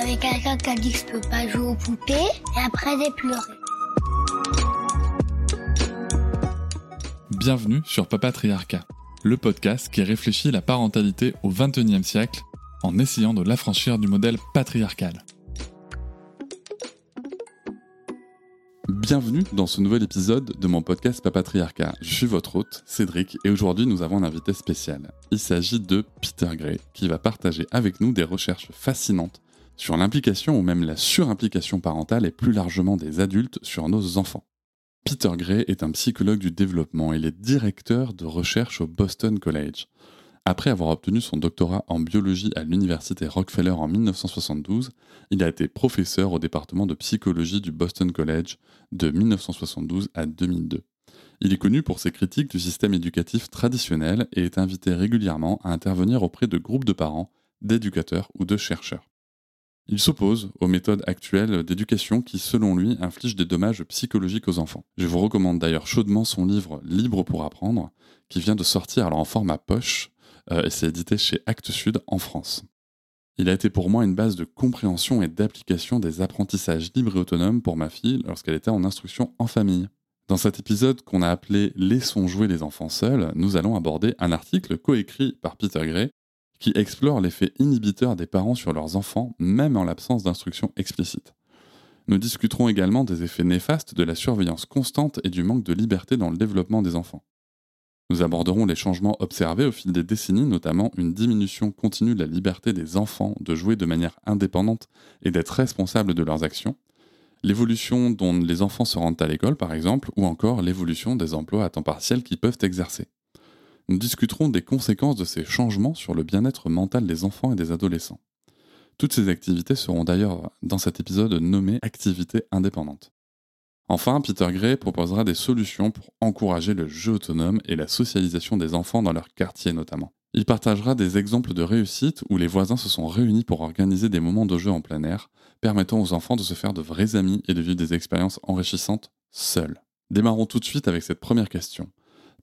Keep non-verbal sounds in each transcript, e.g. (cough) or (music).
Avec quelqu'un qui a dit que je peux pas jouer aux poupées et après j'ai pleuré. Bienvenue sur Papatriarcat, le podcast qui réfléchit la parentalité au XXIe siècle en essayant de l'affranchir du modèle patriarcal. Bienvenue dans ce nouvel épisode de mon podcast Papatriarcat. Je suis votre hôte, Cédric, et aujourd'hui nous avons un invité spécial. Il s'agit de Peter Gray, qui va partager avec nous des recherches fascinantes sur l'implication ou même la surimplication parentale et plus largement des adultes sur nos enfants. Peter Gray est un psychologue du développement et il est directeur de recherche au Boston College. Après avoir obtenu son doctorat en biologie à l'université Rockefeller en 1972, il a été professeur au département de psychologie du Boston College de 1972 à 2002. Il est connu pour ses critiques du système éducatif traditionnel et est invité régulièrement à intervenir auprès de groupes de parents, d'éducateurs ou de chercheurs. Il s'oppose aux méthodes actuelles d'éducation qui, selon lui, infligent des dommages psychologiques aux enfants. Je vous recommande d'ailleurs chaudement son livre Libre pour apprendre, qui vient de sortir alors en format poche, euh, et c'est édité chez Actes Sud en France. Il a été pour moi une base de compréhension et d'application des apprentissages libres et autonomes pour ma fille lorsqu'elle était en instruction en famille. Dans cet épisode qu'on a appelé Laissons jouer les enfants seuls, nous allons aborder un article coécrit par Peter Gray qui explore l'effet inhibiteur des parents sur leurs enfants, même en l'absence d'instruction explicite. Nous discuterons également des effets néfastes de la surveillance constante et du manque de liberté dans le développement des enfants. Nous aborderons les changements observés au fil des décennies, notamment une diminution continue de la liberté des enfants de jouer de manière indépendante et d'être responsables de leurs actions, l'évolution dont les enfants se rendent à l'école par exemple, ou encore l'évolution des emplois à temps partiel qu'ils peuvent exercer. Nous discuterons des conséquences de ces changements sur le bien-être mental des enfants et des adolescents. Toutes ces activités seront d'ailleurs dans cet épisode nommées activités indépendantes. Enfin, Peter Gray proposera des solutions pour encourager le jeu autonome et la socialisation des enfants dans leur quartier notamment. Il partagera des exemples de réussite où les voisins se sont réunis pour organiser des moments de jeu en plein air, permettant aux enfants de se faire de vrais amis et de vivre des expériences enrichissantes seuls. Démarrons tout de suite avec cette première question.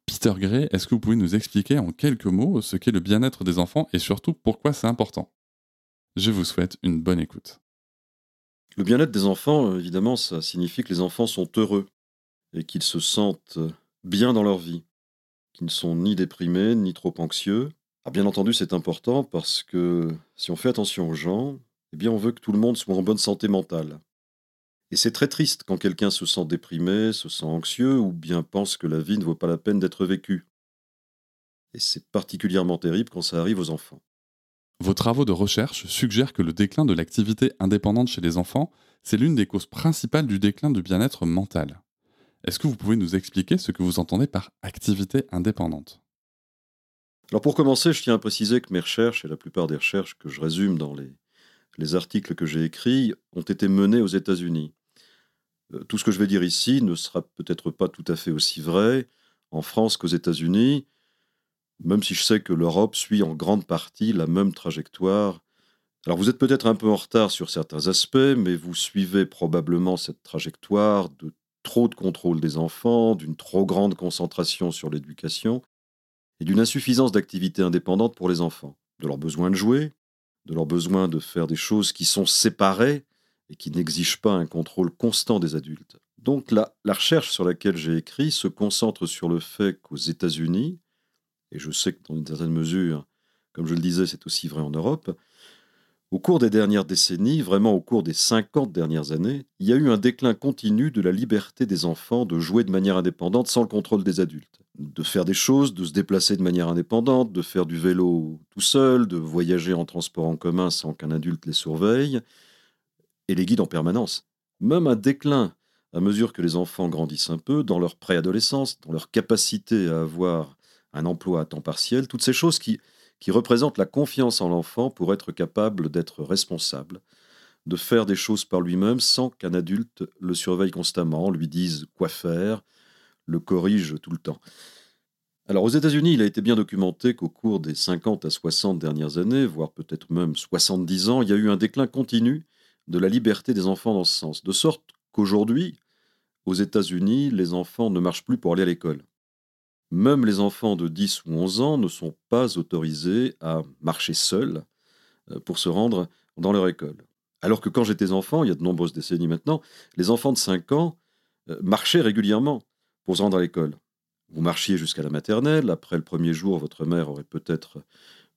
Peter Gray, est-ce que vous pouvez nous expliquer en quelques mots ce qu'est le bien-être des enfants et surtout pourquoi c'est important? Je vous souhaite une bonne écoute. Le bien-être des enfants, euh, évidemment, ça signifie que les enfants sont heureux et qu'ils se sentent bien dans leur vie, qu'ils ne sont ni déprimés ni trop anxieux. Ah, bien entendu, c'est important parce que si on fait attention aux gens, eh bien, on veut que tout le monde soit en bonne santé mentale. Et c'est très triste quand quelqu'un se sent déprimé, se sent anxieux ou bien pense que la vie ne vaut pas la peine d'être vécue. Et c'est particulièrement terrible quand ça arrive aux enfants. Vos travaux de recherche suggèrent que le déclin de l'activité indépendante chez les enfants, c'est l'une des causes principales du déclin du bien-être mental. Est-ce que vous pouvez nous expliquer ce que vous entendez par activité indépendante? Alors pour commencer, je tiens à préciser que mes recherches, et la plupart des recherches que je résume dans les, les articles que j'ai écrits, ont été menés aux États-Unis. Euh, tout ce que je vais dire ici ne sera peut-être pas tout à fait aussi vrai en France qu'aux États-Unis, même si je sais que l'Europe suit en grande partie la même trajectoire. Alors vous êtes peut-être un peu en retard sur certains aspects, mais vous suivez probablement cette trajectoire de trop de contrôle des enfants, d'une trop grande concentration sur l'éducation et d'une insuffisance d'activité indépendante pour les enfants, de leur besoin de jouer, de leur besoin de faire des choses qui sont séparées et qui n'exigent pas un contrôle constant des adultes. Donc la, la recherche sur laquelle j'ai écrit se concentre sur le fait qu'aux États-Unis, et je sais que dans une certaine mesure, comme je le disais, c'est aussi vrai en Europe, au cours des dernières décennies, vraiment au cours des 50 dernières années, il y a eu un déclin continu de la liberté des enfants de jouer de manière indépendante sans le contrôle des adultes. De faire des choses, de se déplacer de manière indépendante, de faire du vélo tout seul, de voyager en transport en commun sans qu'un adulte les surveille, et les guide en permanence. Même un déclin, à mesure que les enfants grandissent un peu, dans leur préadolescence, dans leur capacité à avoir un emploi à temps partiel, toutes ces choses qui, qui représente la confiance en l'enfant pour être capable d'être responsable, de faire des choses par lui-même sans qu'un adulte le surveille constamment, lui dise quoi faire, le corrige tout le temps. Alors aux États-Unis, il a été bien documenté qu'au cours des 50 à 60 dernières années, voire peut-être même 70 ans, il y a eu un déclin continu de la liberté des enfants dans ce sens, de sorte qu'aujourd'hui, aux États-Unis, les enfants ne marchent plus pour aller à l'école. Même les enfants de 10 ou 11 ans ne sont pas autorisés à marcher seuls euh, pour se rendre dans leur école. Alors que quand j'étais enfant, il y a de nombreuses décennies maintenant, les enfants de 5 ans euh, marchaient régulièrement pour se rendre à l'école. Vous marchiez jusqu'à la maternelle, après le premier jour, votre mère aurait peut-être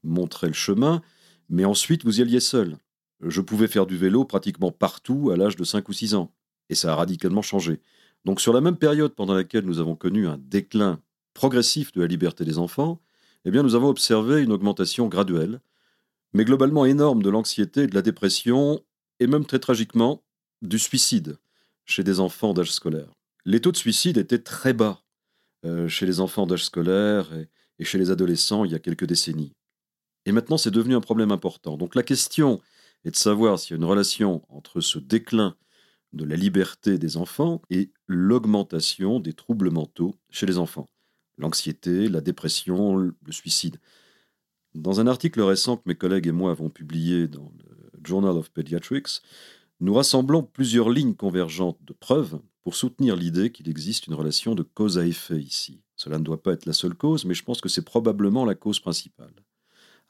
montré le chemin, mais ensuite vous y alliez seul. Je pouvais faire du vélo pratiquement partout à l'âge de 5 ou 6 ans, et ça a radicalement changé. Donc sur la même période pendant laquelle nous avons connu un déclin progressif de la liberté des enfants, eh bien nous avons observé une augmentation graduelle, mais globalement énorme de l'anxiété, de la dépression, et même très tragiquement du suicide chez des enfants d'âge scolaire. Les taux de suicide étaient très bas euh, chez les enfants d'âge scolaire et, et chez les adolescents il y a quelques décennies. Et maintenant, c'est devenu un problème important. Donc la question est de savoir s'il y a une relation entre ce déclin de la liberté des enfants et l'augmentation des troubles mentaux chez les enfants. L'anxiété, la dépression, le suicide. Dans un article récent que mes collègues et moi avons publié dans le Journal of Pediatrics, nous rassemblons plusieurs lignes convergentes de preuves pour soutenir l'idée qu'il existe une relation de cause à effet ici. Cela ne doit pas être la seule cause, mais je pense que c'est probablement la cause principale.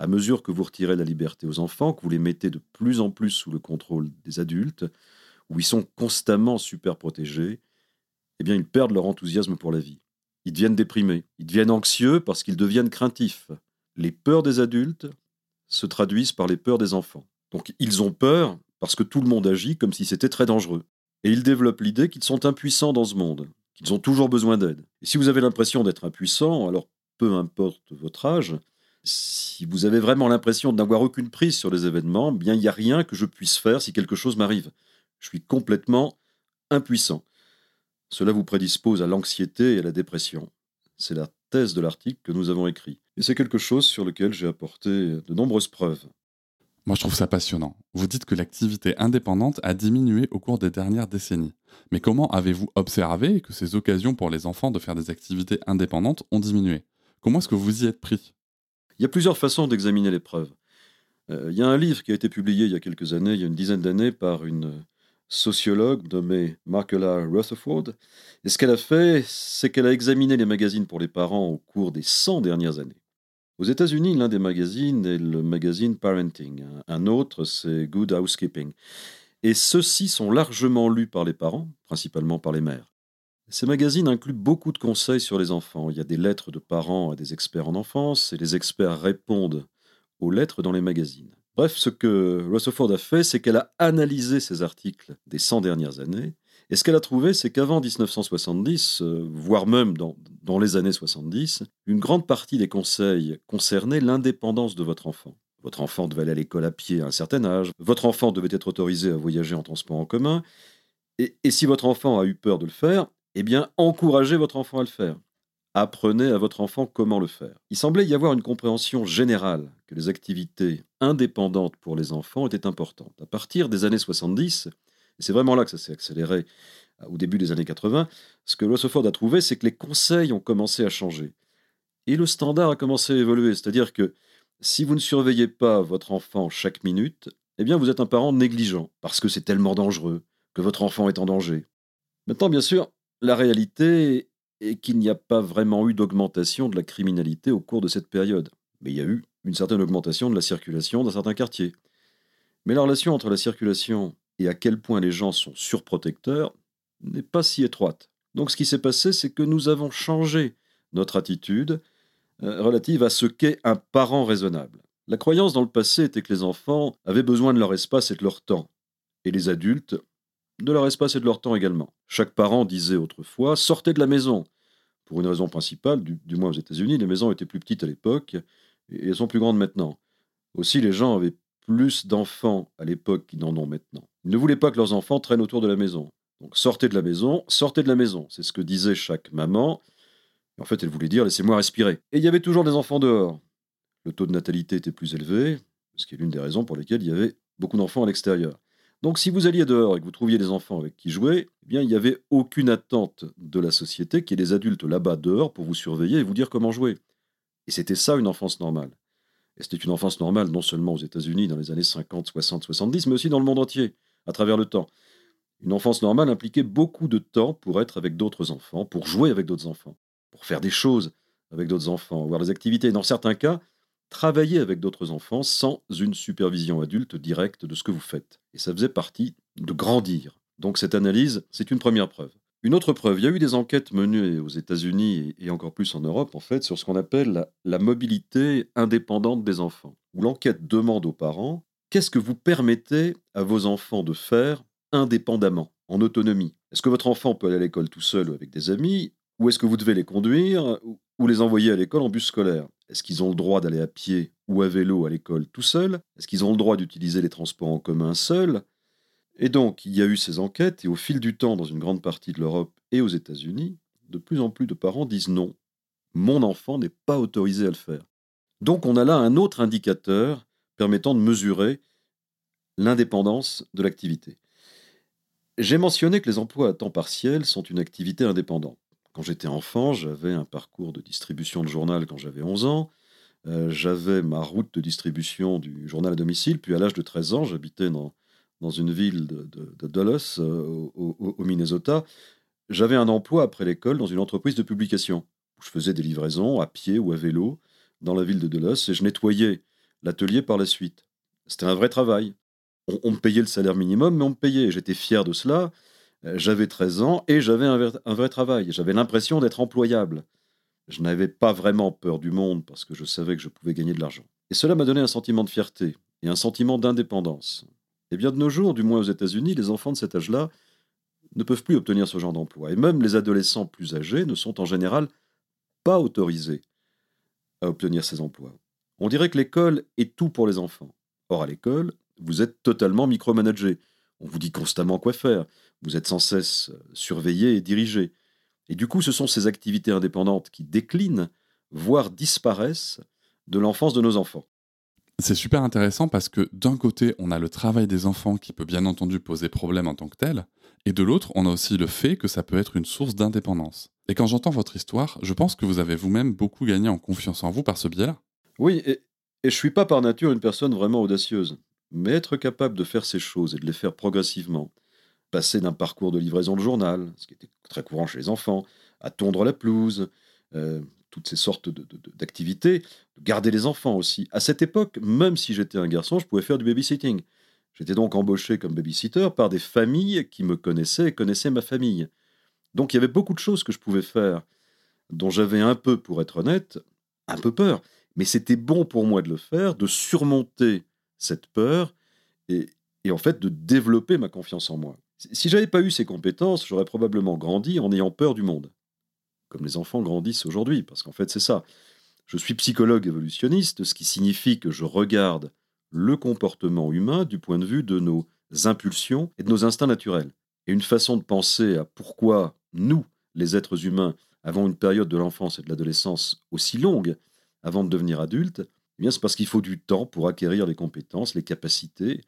À mesure que vous retirez la liberté aux enfants, que vous les mettez de plus en plus sous le contrôle des adultes, où ils sont constamment super protégés, eh bien ils perdent leur enthousiasme pour la vie. Ils deviennent déprimés, ils deviennent anxieux parce qu'ils deviennent craintifs. Les peurs des adultes se traduisent par les peurs des enfants. Donc ils ont peur parce que tout le monde agit comme si c'était très dangereux. Et ils développent l'idée qu'ils sont impuissants dans ce monde, qu'ils ont toujours besoin d'aide. Et si vous avez l'impression d'être impuissant, alors peu importe votre âge, si vous avez vraiment l'impression de n'avoir aucune prise sur les événements, bien il n'y a rien que je puisse faire si quelque chose m'arrive. Je suis complètement impuissant. Cela vous prédispose à l'anxiété et à la dépression. C'est la thèse de l'article que nous avons écrit. Et c'est quelque chose sur lequel j'ai apporté de nombreuses preuves. Moi, je trouve ça passionnant. Vous dites que l'activité indépendante a diminué au cours des dernières décennies. Mais comment avez-vous observé que ces occasions pour les enfants de faire des activités indépendantes ont diminué? Comment est-ce que vous y êtes pris? Il y a plusieurs façons d'examiner les preuves. Euh, il y a un livre qui a été publié il y a quelques années, il y a une dizaine d'années, par une sociologue nommée Markela Rutherford. Et ce qu'elle a fait, c'est qu'elle a examiné les magazines pour les parents au cours des 100 dernières années. Aux États-Unis, l'un des magazines est le magazine Parenting. Un autre, c'est Good Housekeeping. Et ceux-ci sont largement lus par les parents, principalement par les mères. Ces magazines incluent beaucoup de conseils sur les enfants. Il y a des lettres de parents à des experts en enfance, et les experts répondent aux lettres dans les magazines. Bref, ce que Rutherford a fait, c'est qu'elle a analysé ces articles des 100 dernières années, et ce qu'elle a trouvé, c'est qu'avant 1970, euh, voire même dans, les années 70, une grande partie des conseils concernaient l'indépendance de votre enfant. Votre enfant devait aller à l'école à pied à un certain âge, votre enfant devait être autorisé à voyager en transport en commun, et si votre enfant a eu peur de le faire, eh bien, encouragez votre enfant à le faire. Apprenez à votre enfant comment le faire. Il semblait y avoir une compréhension générale que les activités indépendantes pour les enfants étaient importantes. À partir des années 70, et c'est vraiment là que ça s'est accéléré euh, au début des années 80. Ce que Rutherford a trouvé, c'est que les conseils ont commencé à changer. Et le standard a commencé à évoluer. C'est-à-dire que si vous ne surveillez pas votre enfant chaque minute, eh bien vous êtes un parent négligent, parce que c'est tellement dangereux, que votre enfant est en danger. Maintenant, bien sûr, la réalité est qu'il n'y a pas vraiment eu d'augmentation de la criminalité au cours de cette période. Mais il y a eu une certaine augmentation de la circulation dans certains quartiers. Mais la relation entre la circulation et à quel point les gens sont surprotecteurs n'est pas si étroite. Donc ce qui s'est passé, c'est que nous avons changé notre attitude euh, relative à ce qu'est un parent raisonnable. La croyance dans le passé était que les enfants avaient besoin de leur espace et de leur temps, et les adultes de leur espace et de leur temps également. Chaque parent disait autrefois sortez de la maison. Pour une raison principale, du, moins aux États-Unis, les maisons étaient plus petites à l'époque et elles sont plus grandes maintenant. Aussi, les gens avaient plus d'enfants à l'époque qu'ils n'en ont maintenant. Ils ne voulaient pas que leurs enfants traînent autour de la maison. Donc sortez de la maison, sortez de la maison. C'est ce que disait chaque maman. En fait, elle voulait dire laissez-moi respirer. Et il y avait toujours des enfants dehors. Le taux de natalité était plus élevé, ce qui est l'une des raisons pour lesquelles il y avait beaucoup d'enfants à l'extérieur. Donc si vous alliez dehors et que vous trouviez des enfants avec qui jouer, eh bien il n'y avait aucune attente de la société qui ait des adultes là-bas dehors pour vous surveiller et vous dire comment jouer. Et c'était ça une enfance normale. Et c'était une enfance normale non seulement aux États-Unis dans les années 50, 60, 70, mais aussi dans le monde entier, à travers le temps. Une enfance normale impliquait beaucoup de temps pour être avec d'autres enfants, pour jouer avec d'autres enfants, pour faire des choses avec d'autres enfants, voir des activités. Dans certains cas, travailler avec d'autres enfants sans une supervision adulte directe de ce que vous faites. Et ça faisait partie de grandir. Donc cette analyse, c'est une première preuve. Une autre preuve, il y a eu des enquêtes menées aux États-Unis et encore plus en Europe, en fait, sur ce qu'on appelle la, mobilité indépendante des enfants, où l'enquête demande aux parents qu'est-ce que vous permettez à vos enfants de faire indépendamment, en autonomie? Est-ce que votre enfant peut aller à l'école tout seul ou avec des amis, ou est-ce que vous devez les conduire? Ou les envoyer à l'école en bus scolaire Est-ce qu'ils ont le droit d'aller à pied ou à vélo à l'école tout seul? Est-ce qu'ils ont le droit d'utiliser les transports en commun seuls? Et donc, il y a eu ces enquêtes, et au fil du temps, dans une grande partie de l'Europe et aux États-Unis, de plus en plus de parents disent non, mon enfant n'est pas autorisé à le faire. Donc on a là un autre indicateur permettant de mesurer l'indépendance de l'activité. J'ai mentionné que les emplois à temps partiel sont une activité indépendante. Quand j'étais enfant, j'avais un parcours de distribution de journal quand j'avais 11 ans. Euh, j'avais ma route de distribution du journal à domicile. Puis à l'âge de 13 ans, j'habitais dans, dans une ville de, de, Dulles, euh, au, Minnesota. J'avais un emploi après l'école dans une entreprise de publication. Je faisais des livraisons à pied ou à vélo dans la ville de Dulles et je nettoyais l'atelier par la suite. C'était un vrai travail. On, on, me payait le salaire minimum, mais on me payait. J'étais fier de cela. Euh, j'avais 13 ans et j'avais un, vrai travail. J'avais l'impression d'être employable. Je n'avais pas vraiment peur du monde parce que je savais que je pouvais gagner de l'argent. Et cela m'a donné un sentiment de fierté et un sentiment d'indépendance. Et bien de nos jours, du moins aux États-Unis, les enfants de cet âge-là ne peuvent plus obtenir ce genre d'emploi. Et même les adolescents plus âgés ne sont en général pas autorisés à obtenir ces emplois. On dirait que l'école est tout pour les enfants. Or, à l'école, vous êtes totalement micromanagé. On vous dit constamment quoi faire. Vous êtes sans cesse surveillé et dirigé. Et du coup, ce sont ces activités indépendantes qui déclinent, voire disparaissent, de l'enfance de nos enfants. C'est super intéressant parce que d'un côté, on a le travail des enfants qui peut bien entendu poser problème en tant que tel, et de l'autre, on a aussi le fait que ça peut être une source d'indépendance. Et quand j'entends votre histoire, je pense que vous avez vous-même beaucoup gagné en confiance en vous par ce biais-là. Oui, et, et je suis pas par nature une personne vraiment audacieuse. Mais être capable de faire ces choses et de les faire progressivement, passer d'un parcours de livraison de journal, ce qui était très courant chez les enfants, à tondre la pelouse, euh, toutes ces sortes d'activités, de, garder les enfants aussi. À cette époque, même si j'étais un garçon, je pouvais faire du babysitting. J'étais donc embauché comme babysitter par des familles qui me connaissaient et connaissaient ma famille. Donc il y avait beaucoup de choses que je pouvais faire, dont j'avais un peu, pour être honnête, un peu peur. Mais c'était bon pour moi de le faire, de surmonter cette peur et, et en fait de développer ma confiance en moi. Si j'avais pas eu ces compétences, j'aurais probablement grandi en ayant peur du monde. Comme les enfants grandissent aujourd'hui, parce qu'en fait c'est ça. Je suis psychologue évolutionniste, ce qui signifie que je regarde le comportement humain du point de vue de nos impulsions et de nos instincts naturels. Et une façon de penser à pourquoi nous, les êtres humains, avons une période de l'enfance et de l'adolescence aussi longue avant de devenir adultes, eh c'est parce qu'il faut du temps pour acquérir les compétences, les capacités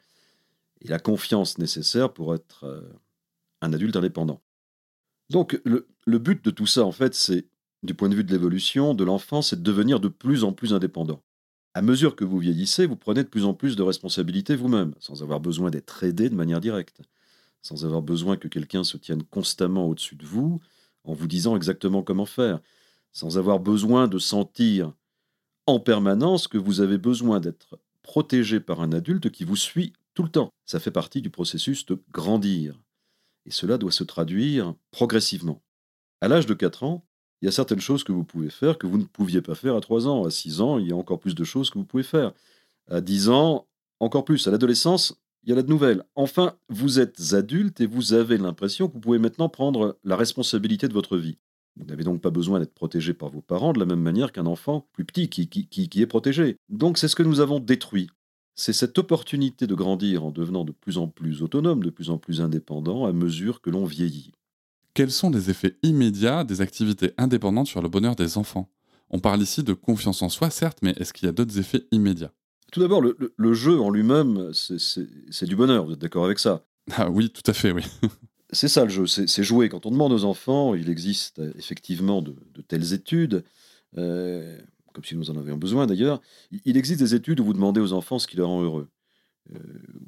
et la confiance nécessaire pour être euh, un adulte indépendant. Donc le, but de tout ça, en fait, c'est, du point de vue de l'évolution de l'enfant, c'est de devenir de plus en plus indépendant. À mesure que vous vieillissez, vous prenez de plus en plus de responsabilités vous-même, sans avoir besoin d'être aidé de manière directe, sans avoir besoin que quelqu'un se tienne constamment au-dessus de vous en vous disant exactement comment faire, sans avoir besoin de sentir en permanence que vous avez besoin d'être protégé par un adulte qui vous suit tout le temps. Ça fait partie du processus de grandir. Et cela doit se traduire progressivement. À l'âge de 4 ans, il y a certaines choses que vous pouvez faire que vous ne pouviez pas faire à 3 ans. À 6 ans, il y a encore plus de choses que vous pouvez faire. À 10 ans, encore plus. À l'adolescence, il y a la de nouvelles. Enfin, vous êtes adulte et vous avez l'impression que vous pouvez maintenant prendre la responsabilité de votre vie. Vous n'avez donc pas besoin d'être protégé par vos parents de la même manière qu'un enfant plus petit qui est protégé. Donc c'est ce que nous avons détruit c'est cette opportunité de grandir en devenant de plus en plus autonome, de plus en plus indépendant à mesure que l'on vieillit. Quels sont les effets immédiats des activités indépendantes sur le bonheur des enfants? On parle ici de confiance en soi, certes, mais est-ce qu'il y a d'autres effets immédiats? Tout d'abord, le, le- le jeu en lui-même, c'est- du bonheur, vous êtes d'accord avec ça? Ah oui, tout à fait, oui. (laughs) C'est ça le jeu, c'est jouer. Quand on demande aux enfants, il existe effectivement de, de telles études, euh, comme si nous en avions besoin d'ailleurs. Il- existe des études où vous demandez aux enfants ce qui les rend heureux. Euh,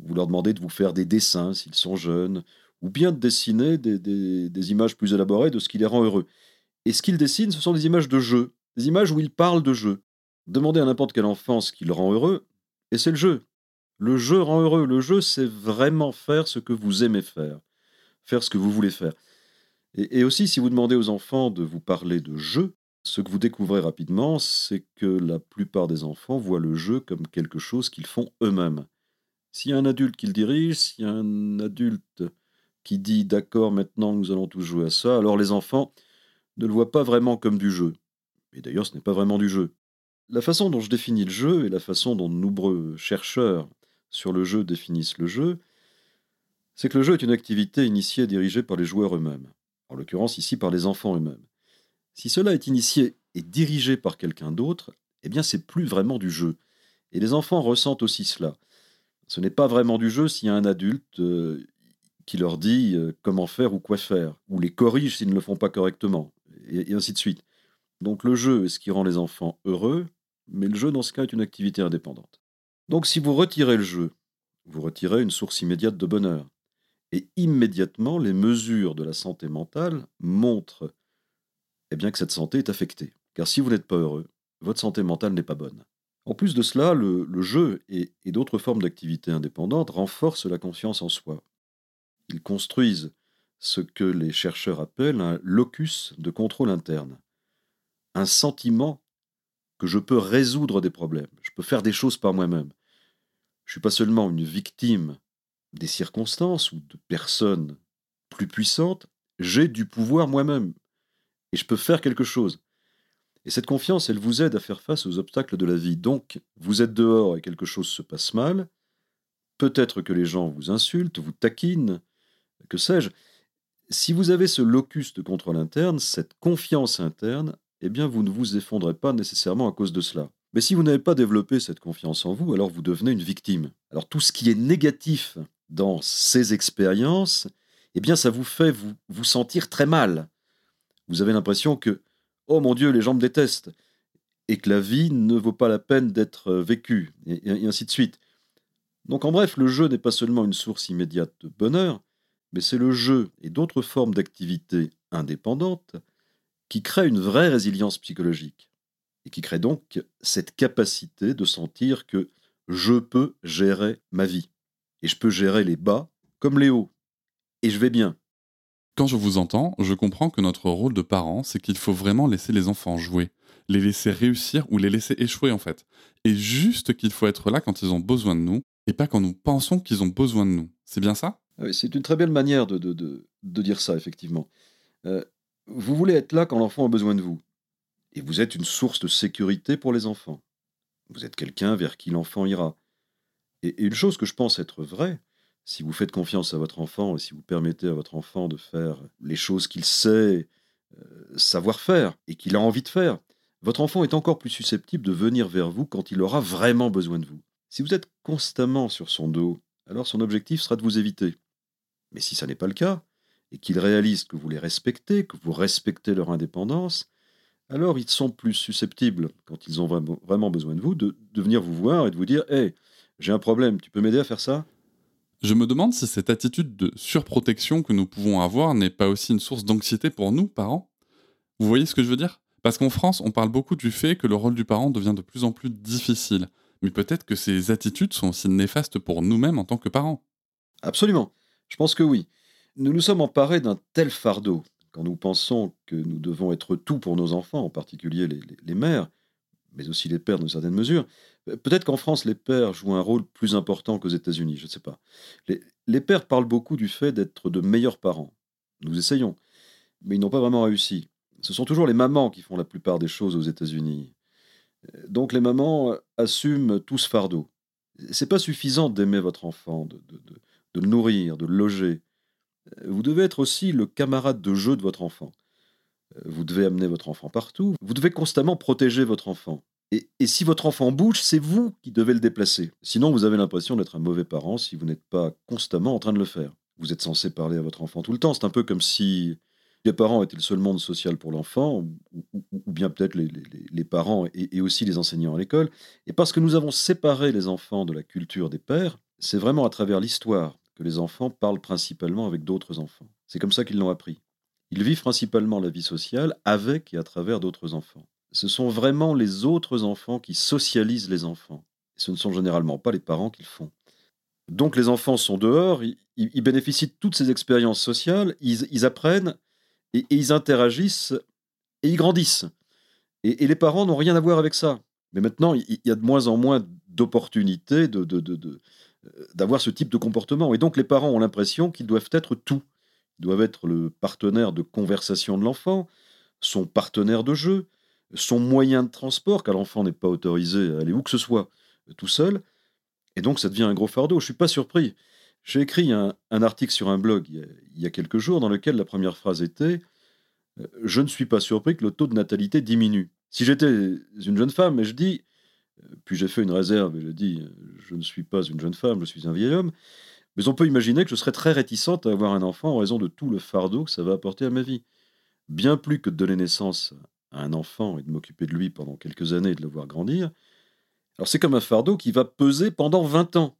vous leur demandez de vous faire des dessins s'ils sont jeunes, ou bien de dessiner des, images plus élaborées de ce qui les rend heureux. Et ce qu'ils dessinent, ce sont des images de jeu, des images où ils parlent de jeu. Demandez à n'importe quel enfant ce qui le rend heureux, et c'est le jeu. Le jeu rend heureux. Le jeu, c'est vraiment faire ce que vous aimez faire faire ce que vous voulez faire. Et aussi, si vous demandez aux enfants de vous parler de jeu, ce que vous découvrez rapidement, c'est que la plupart des enfants voient le jeu comme quelque chose qu'ils font eux-mêmes. S'il y a un adulte qui le dirige, s'il y a un adulte qui dit d'accord, maintenant nous allons tous jouer à ça, alors les enfants ne le voient pas vraiment comme du jeu. Et d'ailleurs, ce n'est pas vraiment du jeu. La façon dont je définis le jeu et la façon dont de nombreux chercheurs sur le jeu définissent le jeu, c'est que le jeu est une activité initiée et dirigée par les joueurs eux-mêmes, en l'occurrence ici par les enfants eux-mêmes. Si cela est initié et dirigé par quelqu'un d'autre, eh bien c'est plus vraiment du jeu. Et les enfants ressentent aussi cela. Ce n'est pas vraiment du jeu s'il y a un adulte euh, qui leur dit euh, comment faire ou quoi faire, ou les corrige s'ils ne le font pas correctement, et, et ainsi de suite. Donc le jeu est ce qui rend les enfants heureux, mais le jeu dans ce cas est une activité indépendante. Donc si vous retirez le jeu, vous retirez une source immédiate de bonheur. Et immédiatement, les mesures de la santé mentale montrent eh bien, que cette santé est affectée. Car si vous n'êtes pas heureux, votre santé mentale n'est pas bonne. En plus de cela, le, jeu et, et d'autres formes d'activité indépendantes renforcent la confiance en soi. Ils construisent ce que les chercheurs appellent un locus de contrôle interne, un sentiment que je peux résoudre des problèmes, je peux faire des choses par moi-même. Je ne suis pas seulement une victime des circonstances ou de personnes plus puissantes, j'ai du pouvoir moi-même et je peux faire quelque chose. Et cette confiance, elle vous aide à faire face aux obstacles de la vie. Donc, vous êtes dehors et quelque chose se passe mal. Peut-être que les gens vous insultent, vous taquinent, que sais-je. Si vous avez ce locus de contrôle interne, cette confiance interne, eh bien, vous ne vous effondrez pas nécessairement à cause de cela. Mais si vous n'avez pas développé cette confiance en vous, alors vous devenez une victime. Alors tout ce qui est négatif dans ces expériences, eh bien, ça vous fait vous, vous sentir très mal. Vous avez l'impression que, oh mon Dieu, les gens me détestent, et que la vie ne vaut pas la peine d'être vécue, et, et ainsi de suite. Donc en bref, le jeu n'est pas seulement une source immédiate de bonheur, mais c'est le jeu et d'autres formes d'activité indépendantes qui créent une vraie résilience psychologique, et qui créent donc cette capacité de sentir que je peux gérer ma vie, et je peux gérer les bas comme les hauts, et je vais bien. Quand je vous entends, je comprends que notre rôle de parent, c'est qu'il faut vraiment laisser les enfants jouer, les laisser réussir ou les laisser échouer en fait. Et juste qu'il faut être là quand ils ont besoin de nous, et pas quand nous pensons qu'ils ont besoin de nous. C'est bien ça? Oui, c'est une très belle manière de dire ça, effectivement. Euh, vous voulez être là quand l'enfant a besoin de vous. Et vous êtes une source de sécurité pour les enfants. Vous êtes quelqu'un vers qui l'enfant ira. Et, et une chose que je pense être vraie, si vous faites confiance à votre enfant et si vous permettez à votre enfant de faire les choses qu'il sait euh, savoir faire et qu'il a envie de faire, votre enfant est encore plus susceptible de venir vers vous quand il aura vraiment besoin de vous. Si vous êtes constamment sur son dos, alors son objectif sera de vous éviter. Mais si ça n'est pas le cas, et qu'il réalise que vous les respectez, que vous respectez leur indépendance, alors ils sont plus susceptibles, quand ils ont vraiment, besoin de vous, de, de venir vous voir et de vous dire Hé, j'ai un problème, tu peux m'aider à faire ça? Je me demande si cette attitude de surprotection que nous pouvons avoir n'est pas aussi une source d'anxiété pour nous, parents. Vous voyez ce que je veux dire? Parce qu'en France, on parle beaucoup du fait que le rôle du parent devient de plus en plus difficile. Mais peut-être que ces attitudes sont aussi néfastes pour nous-mêmes en tant que parents. Absolument. Je pense que oui. Nous nous sommes emparés d'un tel fardeau quand nous pensons que nous devons être tout pour nos enfants, en particulier les, mères, mais aussi les pères dans une certaine mesure. Peut-être qu'en France, les pères jouent un rôle plus important qu'aux États-Unis, je ne sais pas. Les, pères parlent beaucoup du fait d'être de meilleurs parents. Nous essayons, mais ils n'ont pas vraiment réussi. Ce sont toujours les mamans qui font la plupart des choses aux États-Unis. Donc les mamans assument tout ce fardeau. C'est pas suffisant d'aimer votre enfant, de, de, le nourrir, de le loger. Vous devez être aussi le camarade de jeu de votre enfant. Vous devez amener votre enfant partout. Vous devez constamment protéger votre enfant. Et, si votre enfant bouge, c'est vous qui devez le déplacer. Sinon, vous avez l'impression d'être un mauvais parent si vous n'êtes pas constamment en train de le faire. Vous êtes censé parler à votre enfant tout le temps. C'est un peu comme si les parents étaient le seul monde social pour l'enfant, ou, bien peut-être les, parents et aussi les enseignants à l'école. Et parce que nous avons séparé les enfants de la culture des pères, c'est vraiment à travers l'histoire que les enfants parlent principalement avec d'autres enfants. C'est comme ça qu'ils l'ont appris. Ils vivent principalement la vie sociale avec et à travers d'autres enfants. Ce sont vraiment les autres enfants qui socialisent les enfants. Ce ne sont généralement pas les parents qui le font. Donc les enfants sont dehors, ils, bénéficient de toutes ces expériences sociales, ils, apprennent et, ils interagissent et ils grandissent. Et, les parents n'ont rien à voir avec ça. Mais maintenant, il, y a de moins en moins d'opportunités euh, d'avoir ce type de comportement. Et donc les parents ont l'impression qu'ils doivent être tout. Ils doivent être le partenaire de conversation de l'enfant, son partenaire de jeu, son moyen de transport, car l'enfant n'est pas autorisé à aller où que ce soit euh, tout seul. Et donc ça devient un gros fardeau. Je suis pas surpris. J'ai écrit un, article sur un blog il y, a, quelques jours dans lequel la première phrase était euh, Je ne suis pas surpris que le taux de natalité diminue. Si j'étais une jeune femme, et je dis, euh, puis j'ai fait une réserve et je dis Je ne suis pas une jeune femme, je suis un vieil homme, mais on peut imaginer que je serais très réticente à avoir un enfant en raison de tout le fardeau que ça va apporter à ma vie. Bien plus que de donner naissance un enfant et de m'occuper de lui pendant quelques années et de le voir grandir, alors c'est comme un fardeau qui va peser pendant 20 ans.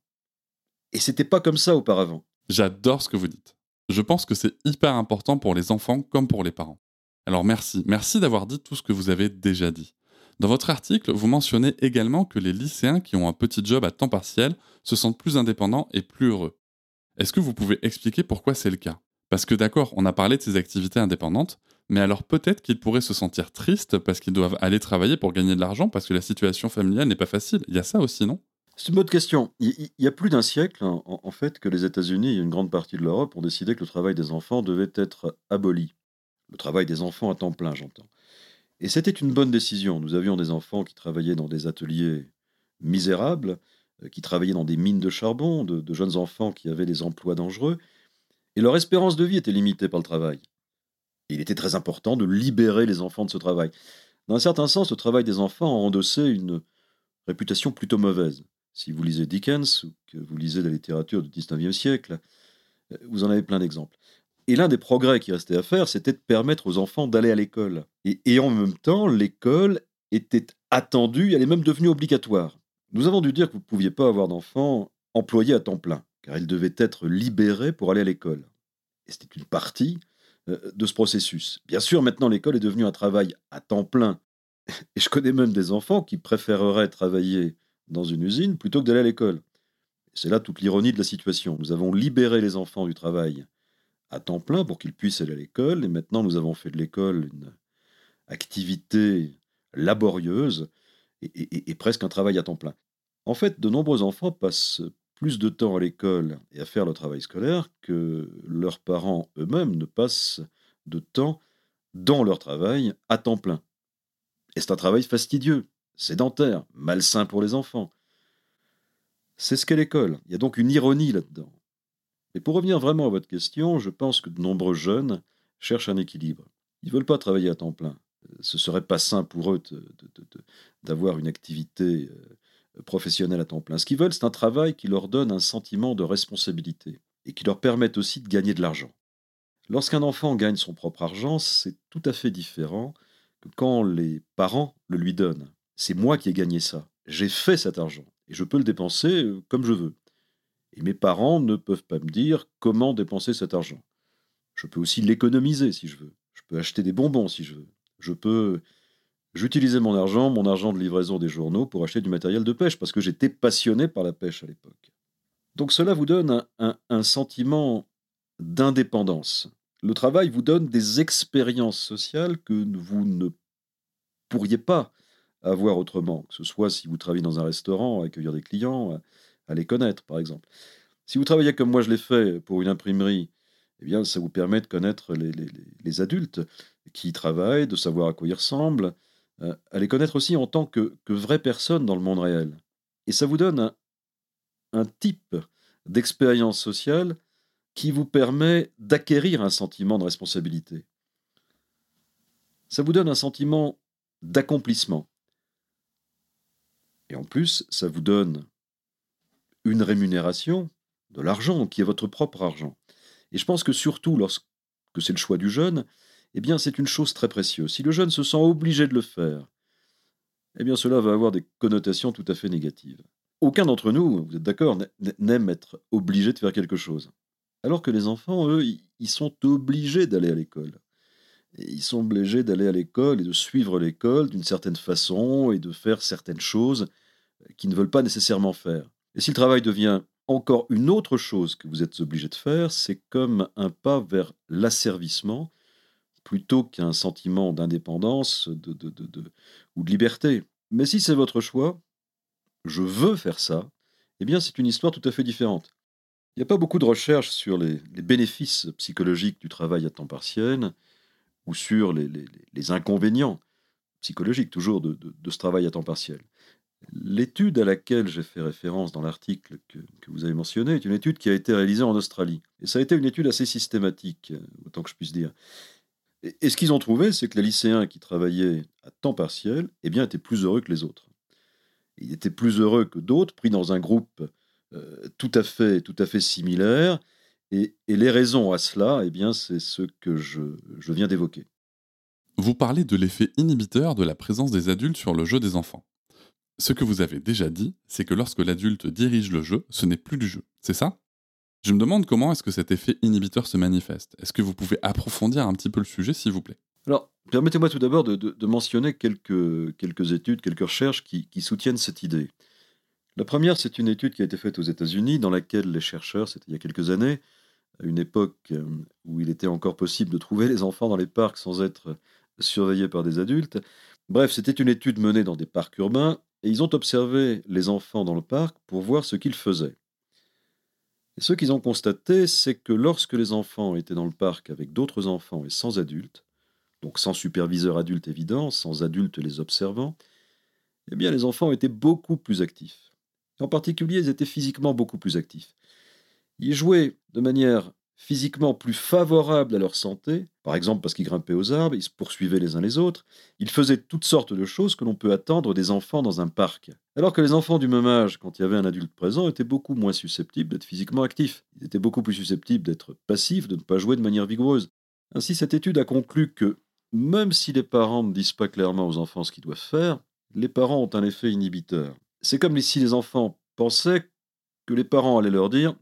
Et c'était pas comme ça auparavant. J'adore ce que vous dites. Je pense que c'est hyper important pour les enfants comme pour les parents. Alors merci, merci d'avoir dit tout ce que vous avez déjà dit. Dans votre article, vous mentionnez également que les lycéens qui ont un petit job à temps partiel se sentent plus indépendants et plus heureux. Est-ce que vous pouvez expliquer pourquoi c'est le cas? Parce que d'accord, on a parlé de ces activités indépendantes, mais alors peut-être qu'ils pourraient se sentir tristes parce qu'ils doivent aller travailler pour gagner de l'argent parce que la situation familiale n'est pas facile. Il y a ça aussi, non? C'est une bonne question. Il y a plus d'un siècle, en, en fait, que les États-Unis et une grande partie de l'Europe ont décidé que le travail des enfants devait être aboli. Le travail des enfants à temps plein, j'entends. Et c'était une bonne décision. Nous avions des enfants qui travaillaient dans des ateliers misérables, euh, qui travaillaient dans des mines de charbon, de, de jeunes enfants qui avaient des emplois dangereux, et leur espérance de vie était limitée par le travail. Et il était très important de libérer les enfants de ce travail. Dans un certain sens, le travail des enfants a endossé une réputation plutôt mauvaise. Si vous lisez Dickens ou que vous lisez la littérature du 19e siècle, euh, vous en avez plein d'exemples. Et l'un des progrès qui restait à faire, c'était de permettre aux enfants d'aller à l'école. Et, et en même temps, l'école était attendue, elle est même devenue obligatoire. Nous avons dû dire que vous ne pouviez pas avoir d'enfants employés à temps plein, car ils devaient être libérés pour aller à l'école. Et c'était une partie de ce processus. Bien sûr, maintenant, l'école est devenue un travail à temps plein. Et je connais même des enfants qui préféreraient travailler dans une usine plutôt que d'aller à l'école. C'est là toute l'ironie de la situation. Nous avons libéré les enfants du travail à temps plein pour qu'ils puissent aller à l'école, et maintenant nous avons fait de l'école une activité laborieuse et presque un travail à temps plein. En fait, de nombreux enfants passent plus de temps à l'école et à faire le travail scolaire que leurs parents eux-mêmes ne passent de temps dans leur travail à temps plein. Et c'est un travail fastidieux, sédentaire, malsain pour les enfants. C'est ce qu'est l'école. Il y a donc une ironie là-dedans. Et pour revenir vraiment à votre question, je pense que de nombreux jeunes cherchent un équilibre. Ils ne veulent pas travailler à temps plein. Ce serait pas sain pour eux d'avoir une activité professionnelle à temps plein. Ce qu'ils veulent, c'est un travail qui leur donne un sentiment de responsabilité et qui leur permette aussi de gagner de l'argent. Lorsqu'un enfant gagne son propre argent, c'est tout à fait différent que quand les parents le lui donnent. C'est moi qui ai gagné ça. J'ai fait cet argent et je peux le dépenser euh, comme je veux. Et mes parents ne peuvent pas me dire comment dépenser cet argent. Je peux aussi l'économiser si je veux. Je peux acheter des bonbons si je veux. Je peux. J'utilisais mon argent, mon argent de livraison des journaux, pour acheter du matériel de pêche, parce que j'étais passionné par la pêche à l'époque. Donc cela vous donne un, sentiment d'indépendance. Le travail vous donne des expériences sociales que vous ne pourriez pas avoir autrement, que ce soit si vous travaillez dans un restaurant, accueillir des clients, à, à les connaître par exemple. Si vous travaillez comme moi je l'ai fait pour une imprimerie, eh bien ça vous permet de connaître les- les adultes qui y travaillent, de savoir à quoi ils ressemblent, euh, à les connaître aussi en tant que, vraies personnes dans le monde réel. Et ça vous donne un type d'expérience sociale qui vous permet d'acquérir un sentiment de responsabilité. Ça vous donne un sentiment d'accomplissement. Et en plus, ça vous donne une rémunération, de l'argent, qui est votre propre argent. Et je pense que surtout lorsque c'est le choix du jeune, eh bien c'est une chose très précieuse. Si le jeune se sent obligé de le faire, eh bien cela va avoir des connotations tout à fait négatives. Aucun d'entre nous, vous êtes d'accord, n'aime être obligé de faire quelque chose. Alors que les enfants, eux, ils sont obligés d'aller à l'école. ils sont obligés d'aller à l'école et de suivre l'école d'une certaine façon et de faire certaines choses qu'ils ne veulent pas nécessairement faire. Et si le travail devient encore une autre chose que vous êtes obligé de faire, c'est comme un pas vers l'asservissement plutôt qu'un sentiment d'indépendance ou de liberté. Mais si c'est votre choix, je veux faire ça, eh bien c'est une histoire tout à fait différente. Il n'y a pas beaucoup de recherches sur les, bénéfices psychologiques du travail à temps partiel ou sur les, inconvénients psychologiques toujours de, ce travail à temps partiel. L'étude à laquelle j'ai fait référence dans l'article que, vous avez mentionné est une étude qui a été réalisée en Australie. Et ça a été une étude assez systématique, autant que je puisse dire. Et, ce qu'ils ont trouvé, c'est que les lycéens qui travaillaient à temps partiel eh bien, étaient plus heureux que les autres. Ils étaient plus heureux que d'autres, pris dans un groupe euh, tout, à fait, similaire. Et, les raisons à cela, eh bien, c'est ce que je viens d'évoquer. Vous parlez de l'effet inhibiteur de la présence des adultes sur le jeu des enfants. Ce que vous avez déjà dit, c'est que lorsque l'adulte dirige le jeu, ce n'est plus du jeu. C'est ça? Je me demande comment est-ce que cet effet inhibiteur se manifeste. Est-ce que vous pouvez approfondir un petit peu le sujet, s'il vous plaît? Alors, permettez-moi tout d'abord de, mentionner quelques, études, quelques recherches qui, soutiennent cette idée. La première, c'est une étude qui a été faite aux États-Unis, dans laquelle les chercheurs, c'était il y a quelques années, à une époque euh, où il était encore possible de trouver les enfants dans les parcs sans être surveillés par des adultes. Bref, c'était une étude menée dans des parcs urbains et ils ont observé les enfants dans le parc pour voir ce qu'ils faisaient. Et ce qu'ils ont constaté, c'est que lorsque les enfants étaient dans le parc avec d'autres enfants et sans adultes, donc sans superviseur adulte évident, sans adultes les observant, eh bien les enfants étaient beaucoup plus actifs. En particulier, ils étaient physiquement beaucoup plus actifs. Ils jouaient de manière physiquement plus favorables à leur santé, par exemple parce qu'ils grimpaient aux arbres, ils se poursuivaient les uns les autres, ils faisaient toutes sortes de choses que l'on peut attendre des enfants dans un parc. Alors que les enfants du même âge, quand il y avait un adulte présent, étaient beaucoup moins susceptibles d'être physiquement actifs. Ils étaient beaucoup plus susceptibles d'être passifs, de ne pas jouer de manière vigoureuse. Ainsi, cette étude a conclu que, même si les parents ne disent pas clairement aux enfants ce qu'ils doivent faire, les parents ont un effet inhibiteur. C'est comme si les enfants pensaient que les parents allaient leur dire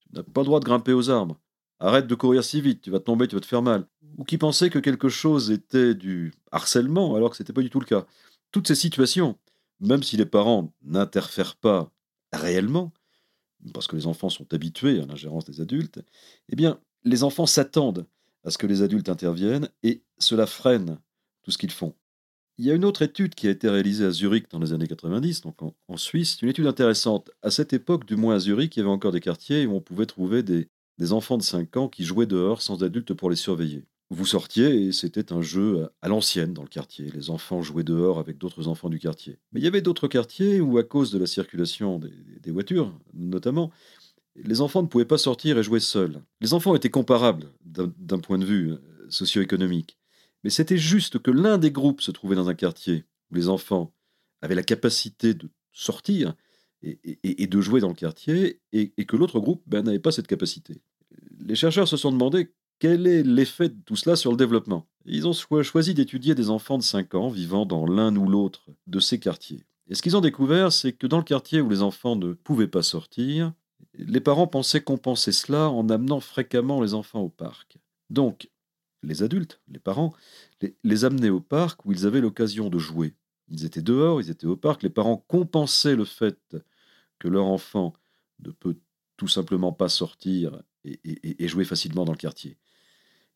Tu n'as pas le droit de grimper aux arbres. Arrête de courir si vite, tu vas tomber, tu vas te faire mal. Ou qui pensaient que quelque chose était du harcèlement alors que ce n'était pas du tout le cas. Toutes ces situations, même si les parents n'interfèrent pas réellement, parce que les enfants sont habitués à l'ingérence des adultes, eh bien, les enfants s'attendent à ce que les adultes interviennent et cela freine tout ce qu'ils font. Il y a une autre étude qui a été réalisée à Zurich dans les années 90, donc en, en Suisse, une étude intéressante. À cette époque, du moins à Zurich, il y avait encore des quartiers où on pouvait trouver des, des enfants de 5 ans qui jouaient dehors sans adultes pour les surveiller. Vous sortiez et c'était un jeu à l'ancienne dans le quartier. Les enfants jouaient dehors avec d'autres enfants du quartier. Mais il y avait d'autres quartiers où, à cause de la circulation des, voitures, notamment, les enfants ne pouvaient pas sortir et jouer seuls. Les enfants étaient comparables d'un point de vue euh, socio-économique. Mais c'était juste que l'un des groupes se trouvait dans un quartier où les enfants avaient la capacité de sortir et, de jouer dans le quartier, et, que l'autre groupe ben, n'avait pas cette capacité. Les chercheurs se sont demandé quel est l'effet de tout cela sur le développement. Ils ont choisi d'étudier des enfants de 5 ans vivant dans l'un ou l'autre de ces quartiers. Et ce qu'ils ont découvert, c'est que dans le quartier où les enfants ne pouvaient pas sortir, les parents pensaient compenser cela en amenant fréquemment les enfants au parc. Donc, les adultes, les parents, les, les amenaient au parc où ils avaient l'occasion de jouer. Ils étaient dehors, ils étaient au parc, les parents compensaient le fait que leur enfant ne peut tout simplement pas sortir et, jouer facilement dans le quartier.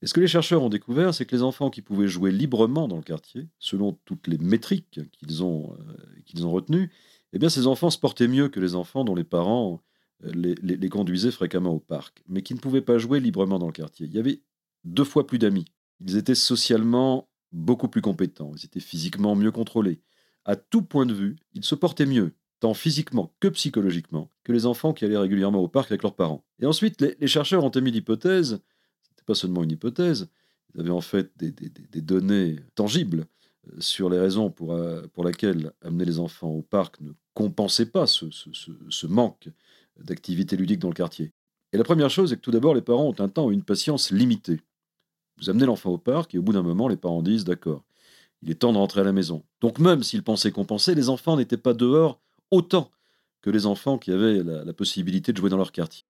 Et ce que les chercheurs ont découvert, c'est que les enfants qui pouvaient jouer librement dans le quartier, selon toutes les métriques qu'ils ont, euh, qu'ils ont retenues, eh bien ces enfants se portaient mieux que les enfants dont les parents euh, les, les, conduisaient fréquemment au parc, mais qui ne pouvaient pas jouer librement dans le quartier. Il y avait deux fois plus d'amis. Ils étaient socialement beaucoup plus compétents, ils étaient physiquement mieux contrôlés. À tout point de vue, ils se portaient mieux tant physiquement que psychologiquement, que les enfants qui allaient régulièrement au parc avec leurs parents. Et ensuite, les, chercheurs ont émis l'hypothèse, n'était pas seulement une hypothèse, ils avaient en fait des, données tangibles euh, sur les raisons pour, euh, pour lesquelles amener les enfants au parc ne compensaient pas ce, ce manque d'activité ludique dans le quartier. Et la première chose est que tout d'abord, les parents ont un temps et une patience limitée. Vous amenez l'enfant au parc et au bout d'un moment, les parents disent D'accord, il est temps de rentrer à la maison. Donc, même s'ils pensaient compenser, les enfants n'étaient pas dehors autant que les enfants qui avaient la, possibilité de jouer dans leur quartier.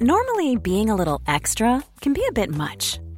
Normally, being a little extra can be a bit much.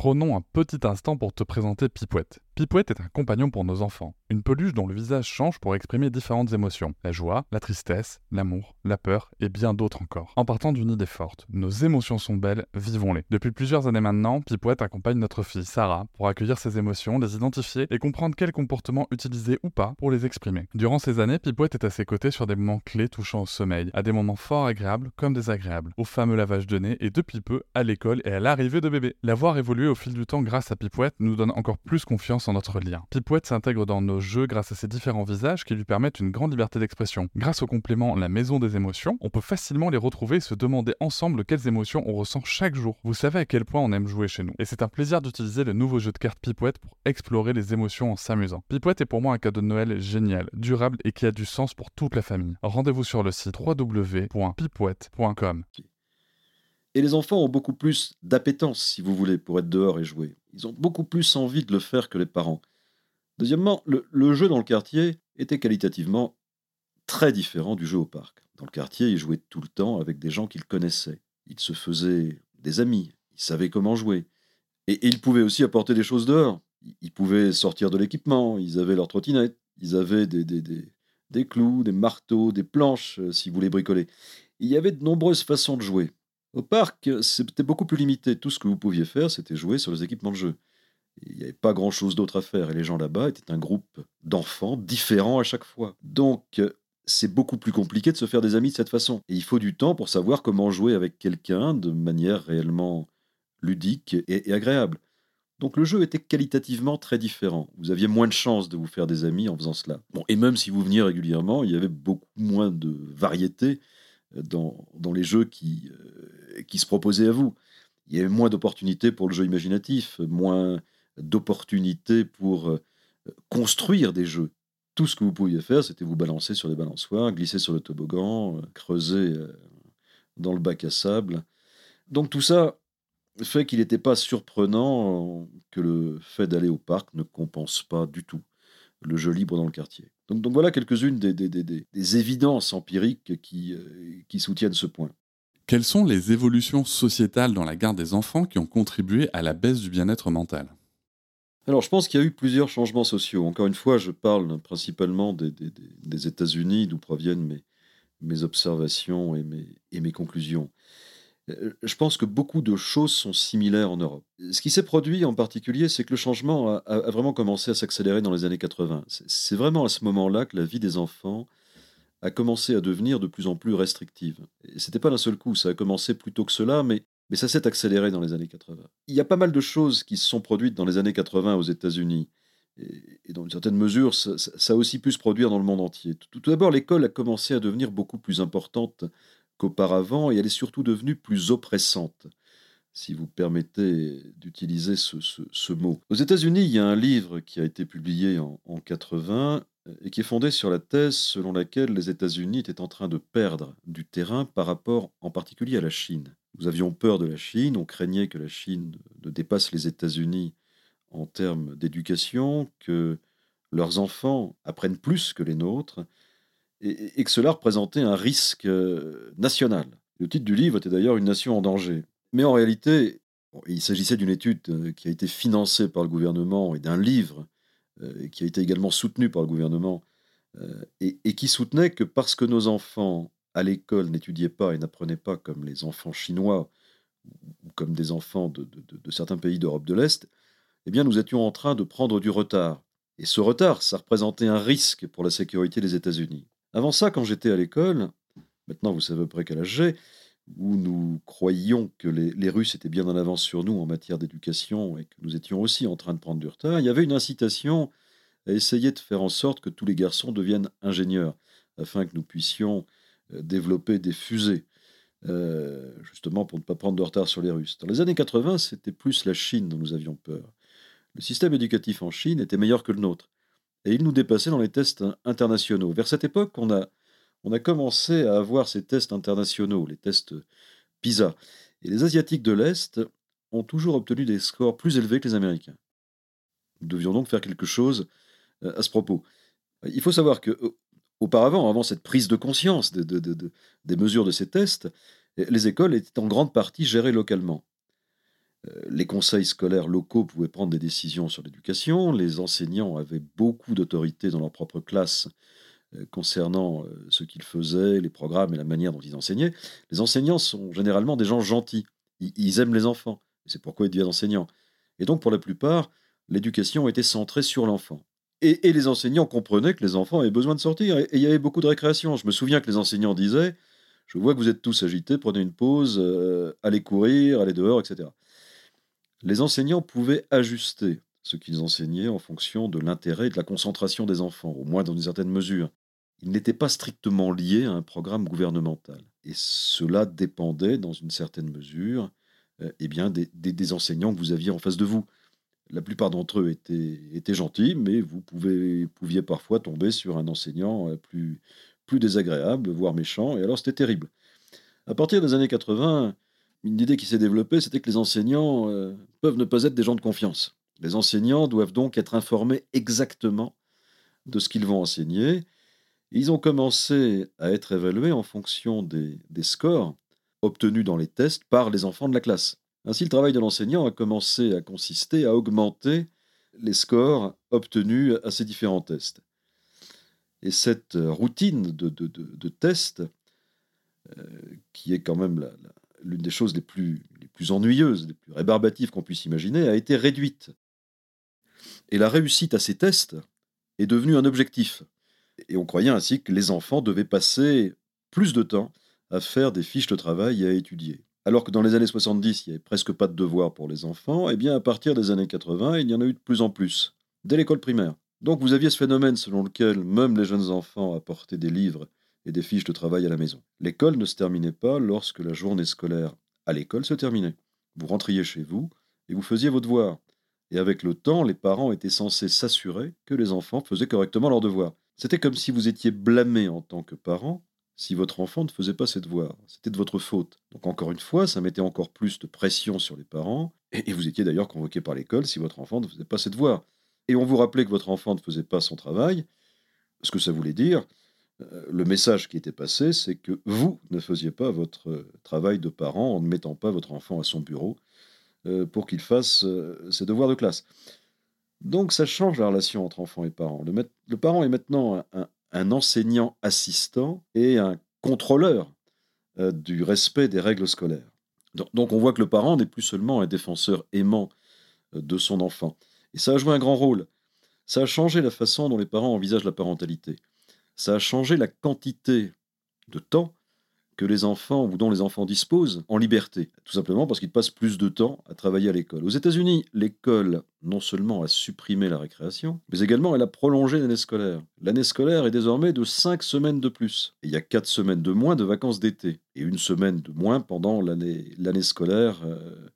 prenons un petit instant pour te présenter Pipouette. Pipouette est un compagnon pour nos enfants, une peluche dont le visage change pour exprimer différentes émotions, la joie, la tristesse, l'amour, la peur et bien d'autres encore. En partant d'une idée forte, nos émotions sont belles, vivons-les. Depuis plusieurs années maintenant, Pipouette accompagne notre fille Sarah pour accueillir ses émotions, les identifier et comprendre quels comportements utiliser ou pas pour les exprimer. Durant ces années, Pipouette est à ses côtés sur des moments clés touchant au sommeil, à des moments fort agréables comme désagréables, au fameux lavage de nez et depuis peu à l'école et à l'arrivée de bébé. La voir évoluer au fil du temps grâce à Pipouette nous donne encore plus confiance notre lien. Pipouette s'intègre dans nos jeux grâce à ses différents visages qui lui permettent une grande liberté d'expression. Grâce au complément La Maison des émotions, on peut facilement les retrouver et se demander ensemble quelles émotions on ressent chaque jour. Vous savez à quel point on aime jouer chez nous. Et c'est un plaisir d'utiliser le nouveau jeu de cartes Pipouette pour explorer les émotions en s'amusant. Pipouette est pour moi un cadeau de Noël génial, durable et qui a du sens pour toute la famille. Rendez-vous sur le site www.pipouette.com. Et les enfants ont beaucoup plus d'appétence, si vous voulez, pour être dehors et jouer. Ils ont beaucoup plus envie de le faire que les parents. Deuxièmement, le, jeu dans le quartier était qualitativement très différent du jeu au parc. Dans le quartier, ils jouaient tout le temps avec des gens qu'ils connaissaient. Ils se faisaient des amis, ils savaient comment jouer. Et, ils pouvaient aussi apporter des choses dehors. Ils pouvaient sortir de l'équipement, ils avaient leur trottinette, ils avaient des, des, des, des clous, des marteaux, des planches, euh, si vous voulez bricoler. Il y avait de nombreuses façons de jouer. Au parc, c'était beaucoup plus limité. Tout ce que vous pouviez faire, c'était jouer sur les équipements de jeu. Il n'y avait pas grand-chose d'autre à faire. Et les gens là-bas étaient un groupe d'enfants différents à chaque fois. Donc, c'est beaucoup plus compliqué de se faire des amis de cette façon. Et il faut du temps pour savoir comment jouer avec quelqu'un de manière réellement ludique et, agréable. Donc le jeu était qualitativement très différent. Vous aviez moins de chances de vous faire des amis en faisant cela. Et même si vous veniez régulièrement, il y avait beaucoup moins de variété dans, les jeux qui, euh, qui se proposaient à vous. Il y avait moins d'opportunités pour le jeu imaginatif, moins d'opportunités pour euh, construire des jeux. Tout ce que vous pouviez faire, c'était vous balancer sur des balançoires, glisser sur le toboggan, euh, creuser dans le bac à sable. Donc tout ça fait qu'il n'était pas surprenant que le fait d'aller au parc ne compense pas du tout le jeu libre dans le quartier. Donc, voilà quelques-unes des, évidences empiriques qui, euh, qui soutiennent ce point. Quelles sont les évolutions sociétales dans la garde des enfants qui ont contribué à la baisse du bien-être mental? Alors, je pense qu'il y a eu plusieurs changements sociaux. Encore une fois, je parle principalement des, États-Unis, d'où proviennent mes, mes observations et mes, et mes conclusions. Euh, je pense que beaucoup de choses sont similaires en Europe. Ce qui s'est produit en particulier, c'est que le changement a, vraiment commencé à s'accélérer dans les années 80. C'est vraiment à ce moment-là que la vie des enfants a commencé à devenir de plus en plus restrictive. Ce n'était pas d'un seul coup, ça a commencé plus tôt que cela, mais, ça s'est accéléré dans les années 80. Il y a pas mal de choses qui se sont produites dans les années 80 aux États-Unis. Et, dans une certaine mesure, ça, a aussi pu se produire dans le monde entier. Tout d'abord, l'école a commencé à devenir beaucoup plus importante qu'auparavant, et elle est surtout devenue plus oppressante, si vous permettez d'utiliser ce, mot. Aux États-Unis, il y a un livre qui a été publié en, en 80 euh, et qui est fondé sur la thèse selon laquelle les États-Unis étaient en train de perdre du terrain par rapport en particulier à la Chine. Nous avions peur de la Chine, on craignait que la Chine ne dépasse les États-Unis en termes d'éducation, que leurs enfants apprennent plus que les nôtres, et, que cela représentait un risque euh, national. Le titre du livre était d'ailleurs Une nation en danger. Mais en réalité, il s'agissait d'une étude euh, qui a été financée par le gouvernement et d'un livre euh, qui a été également soutenu par le gouvernement et, qui soutenait que parce que nos enfants à l'école n'étudiaient pas et n'apprenaient pas comme les enfants chinois ou comme des enfants de, certains pays d'Europe de l'Est, eh bien nous étions en train de prendre du retard Et ce retard, ça représentait un risque pour la sécurité des États-Unis. Avant ça, quand j'étais à l'école, maintenant vous savez à peu près quel âge j'ai, où nous croyions que les, Russes étaient bien en avance sur nous en matière d'éducation et que nous étions aussi en train de prendre du retard, il y avait une incitation à essayer de faire en sorte que tous les garçons deviennent ingénieurs, afin que nous puissions euh, développer des fusées, euh, justement pour ne pas prendre de retard sur les Russes. Dans les années 80, c'était plus la Chine dont nous avions peur. Le système éducatif en Chine était meilleur que le nôtre, et il nous dépassait dans les tests internationaux. Vers cette époque, on a, commencé à avoir ces tests internationaux, les tests PISA. Et les Asiatiques de l'Est ont toujours obtenu des scores plus élevés que les Américains. Nous devions donc faire quelque chose euh, à ce propos. Il faut savoir que auparavant, avant cette prise de conscience des mesures de ces tests, les écoles étaient en grande partie gérées localement. Euh, les conseils scolaires locaux pouvaient prendre des décisions sur l'éducation, les enseignants avaient beaucoup d'autorité dans leur propre classe concernant ce qu'ils faisaient, les programmes et la manière dont ils enseignaient. Les enseignants sont généralement des gens gentils, ils aiment les enfants, c'est pourquoi ils deviennent enseignants. Et donc pour la plupart, l'éducation était centrée sur l'enfant. Et, les enseignants comprenaient que les enfants avaient besoin de sortir. Et, il y avait beaucoup de récréation. Je me souviens que les enseignants disaient Je vois que vous êtes tous agités, prenez une pause, euh, allez courir, allez dehors, etc. Les enseignants pouvaient ajuster ce qu'ils enseignaient en fonction de l'intérêt et de la concentration des enfants, au moins dans une certaine mesure. Ils n'étaient pas strictement liés à un programme gouvernemental. Et cela dépendait, dans une certaine mesure, euh, eh bien, des enseignants que vous aviez en face de vous. La plupart d'entre eux étaient, gentils, mais vous pouviez parfois tomber sur un enseignant euh, plus, plus désagréable, voire méchant, et alors c'était terrible. À partir des années 80, une idée qui s'est développée, c'était que les enseignants euh, peuvent ne pas être des gens de confiance. Les enseignants doivent donc être informés exactement de ce qu'ils vont enseigner. Ils ont commencé à être évalués en fonction des scores obtenus dans les tests par les enfants de la classe. Ainsi, le travail de l'enseignant a commencé à consister à augmenter les scores obtenus à ces différents tests. Et cette routine de, tests, euh, qui est quand même l'une des choses les plus, les plus ennuyeuses, les plus rébarbatives qu'on puisse imaginer, a été réduite. Et la réussite à ces tests est devenue un objectif. Et on croyait ainsi que les enfants devaient passer plus de temps à faire des fiches de travail et à étudier. Alors que dans les années 70, il n'y avait presque pas de devoirs pour les enfants, et eh bien à partir des années 80, il y en a eu de plus en plus, dès l'école primaire. Donc vous aviez ce phénomène selon lequel même les jeunes enfants apportaient des livres et des fiches de travail à la maison. L'école ne se terminait pas lorsque la journée scolaire à l'école se terminait. Vous rentriez chez vous et vous faisiez vos devoirs. Et avec le temps, les parents étaient censés s'assurer que les enfants faisaient correctement leurs devoirs. C'était comme si vous étiez blâmé en tant que parent si votre enfant ne faisait pas ses devoirs. C'était de votre faute. Donc encore une fois, ça mettait encore plus de pression sur les parents, et, vous étiez d'ailleurs convoqué par l'école si votre enfant ne faisait pas ses devoirs. Et on vous rappelait que votre enfant ne faisait pas son travail, ce que ça voulait dire, le message qui était passé, c'est que vous ne faisiez pas votre travail de parent en ne mettant pas votre enfant à son bureau euh, pour qu'il fasse euh, ses devoirs de classe. Donc ça change la relation entre enfant et parent. Le, parent est maintenant un, enseignant assistant et un contrôleur euh, du respect des règles scolaires. Donc on voit que le parent n'est plus seulement un défenseur aimant euh, de son enfant. Et ça a joué un grand rôle. Ça a changé la façon dont les parents envisagent la parentalité. Ça a changé la quantité de temps que les enfants ou dont les enfants disposent en liberté, tout simplement parce qu'ils passent plus de temps à travailler à l'école. Aux États-Unis, l'école non seulement a supprimé la récréation, mais également elle a prolongé l'année scolaire. L'année scolaire est désormais de 5 semaines de plus. Il y a 4 semaines de moins de vacances d'été et une semaine de moins pendant l'année scolaire euh,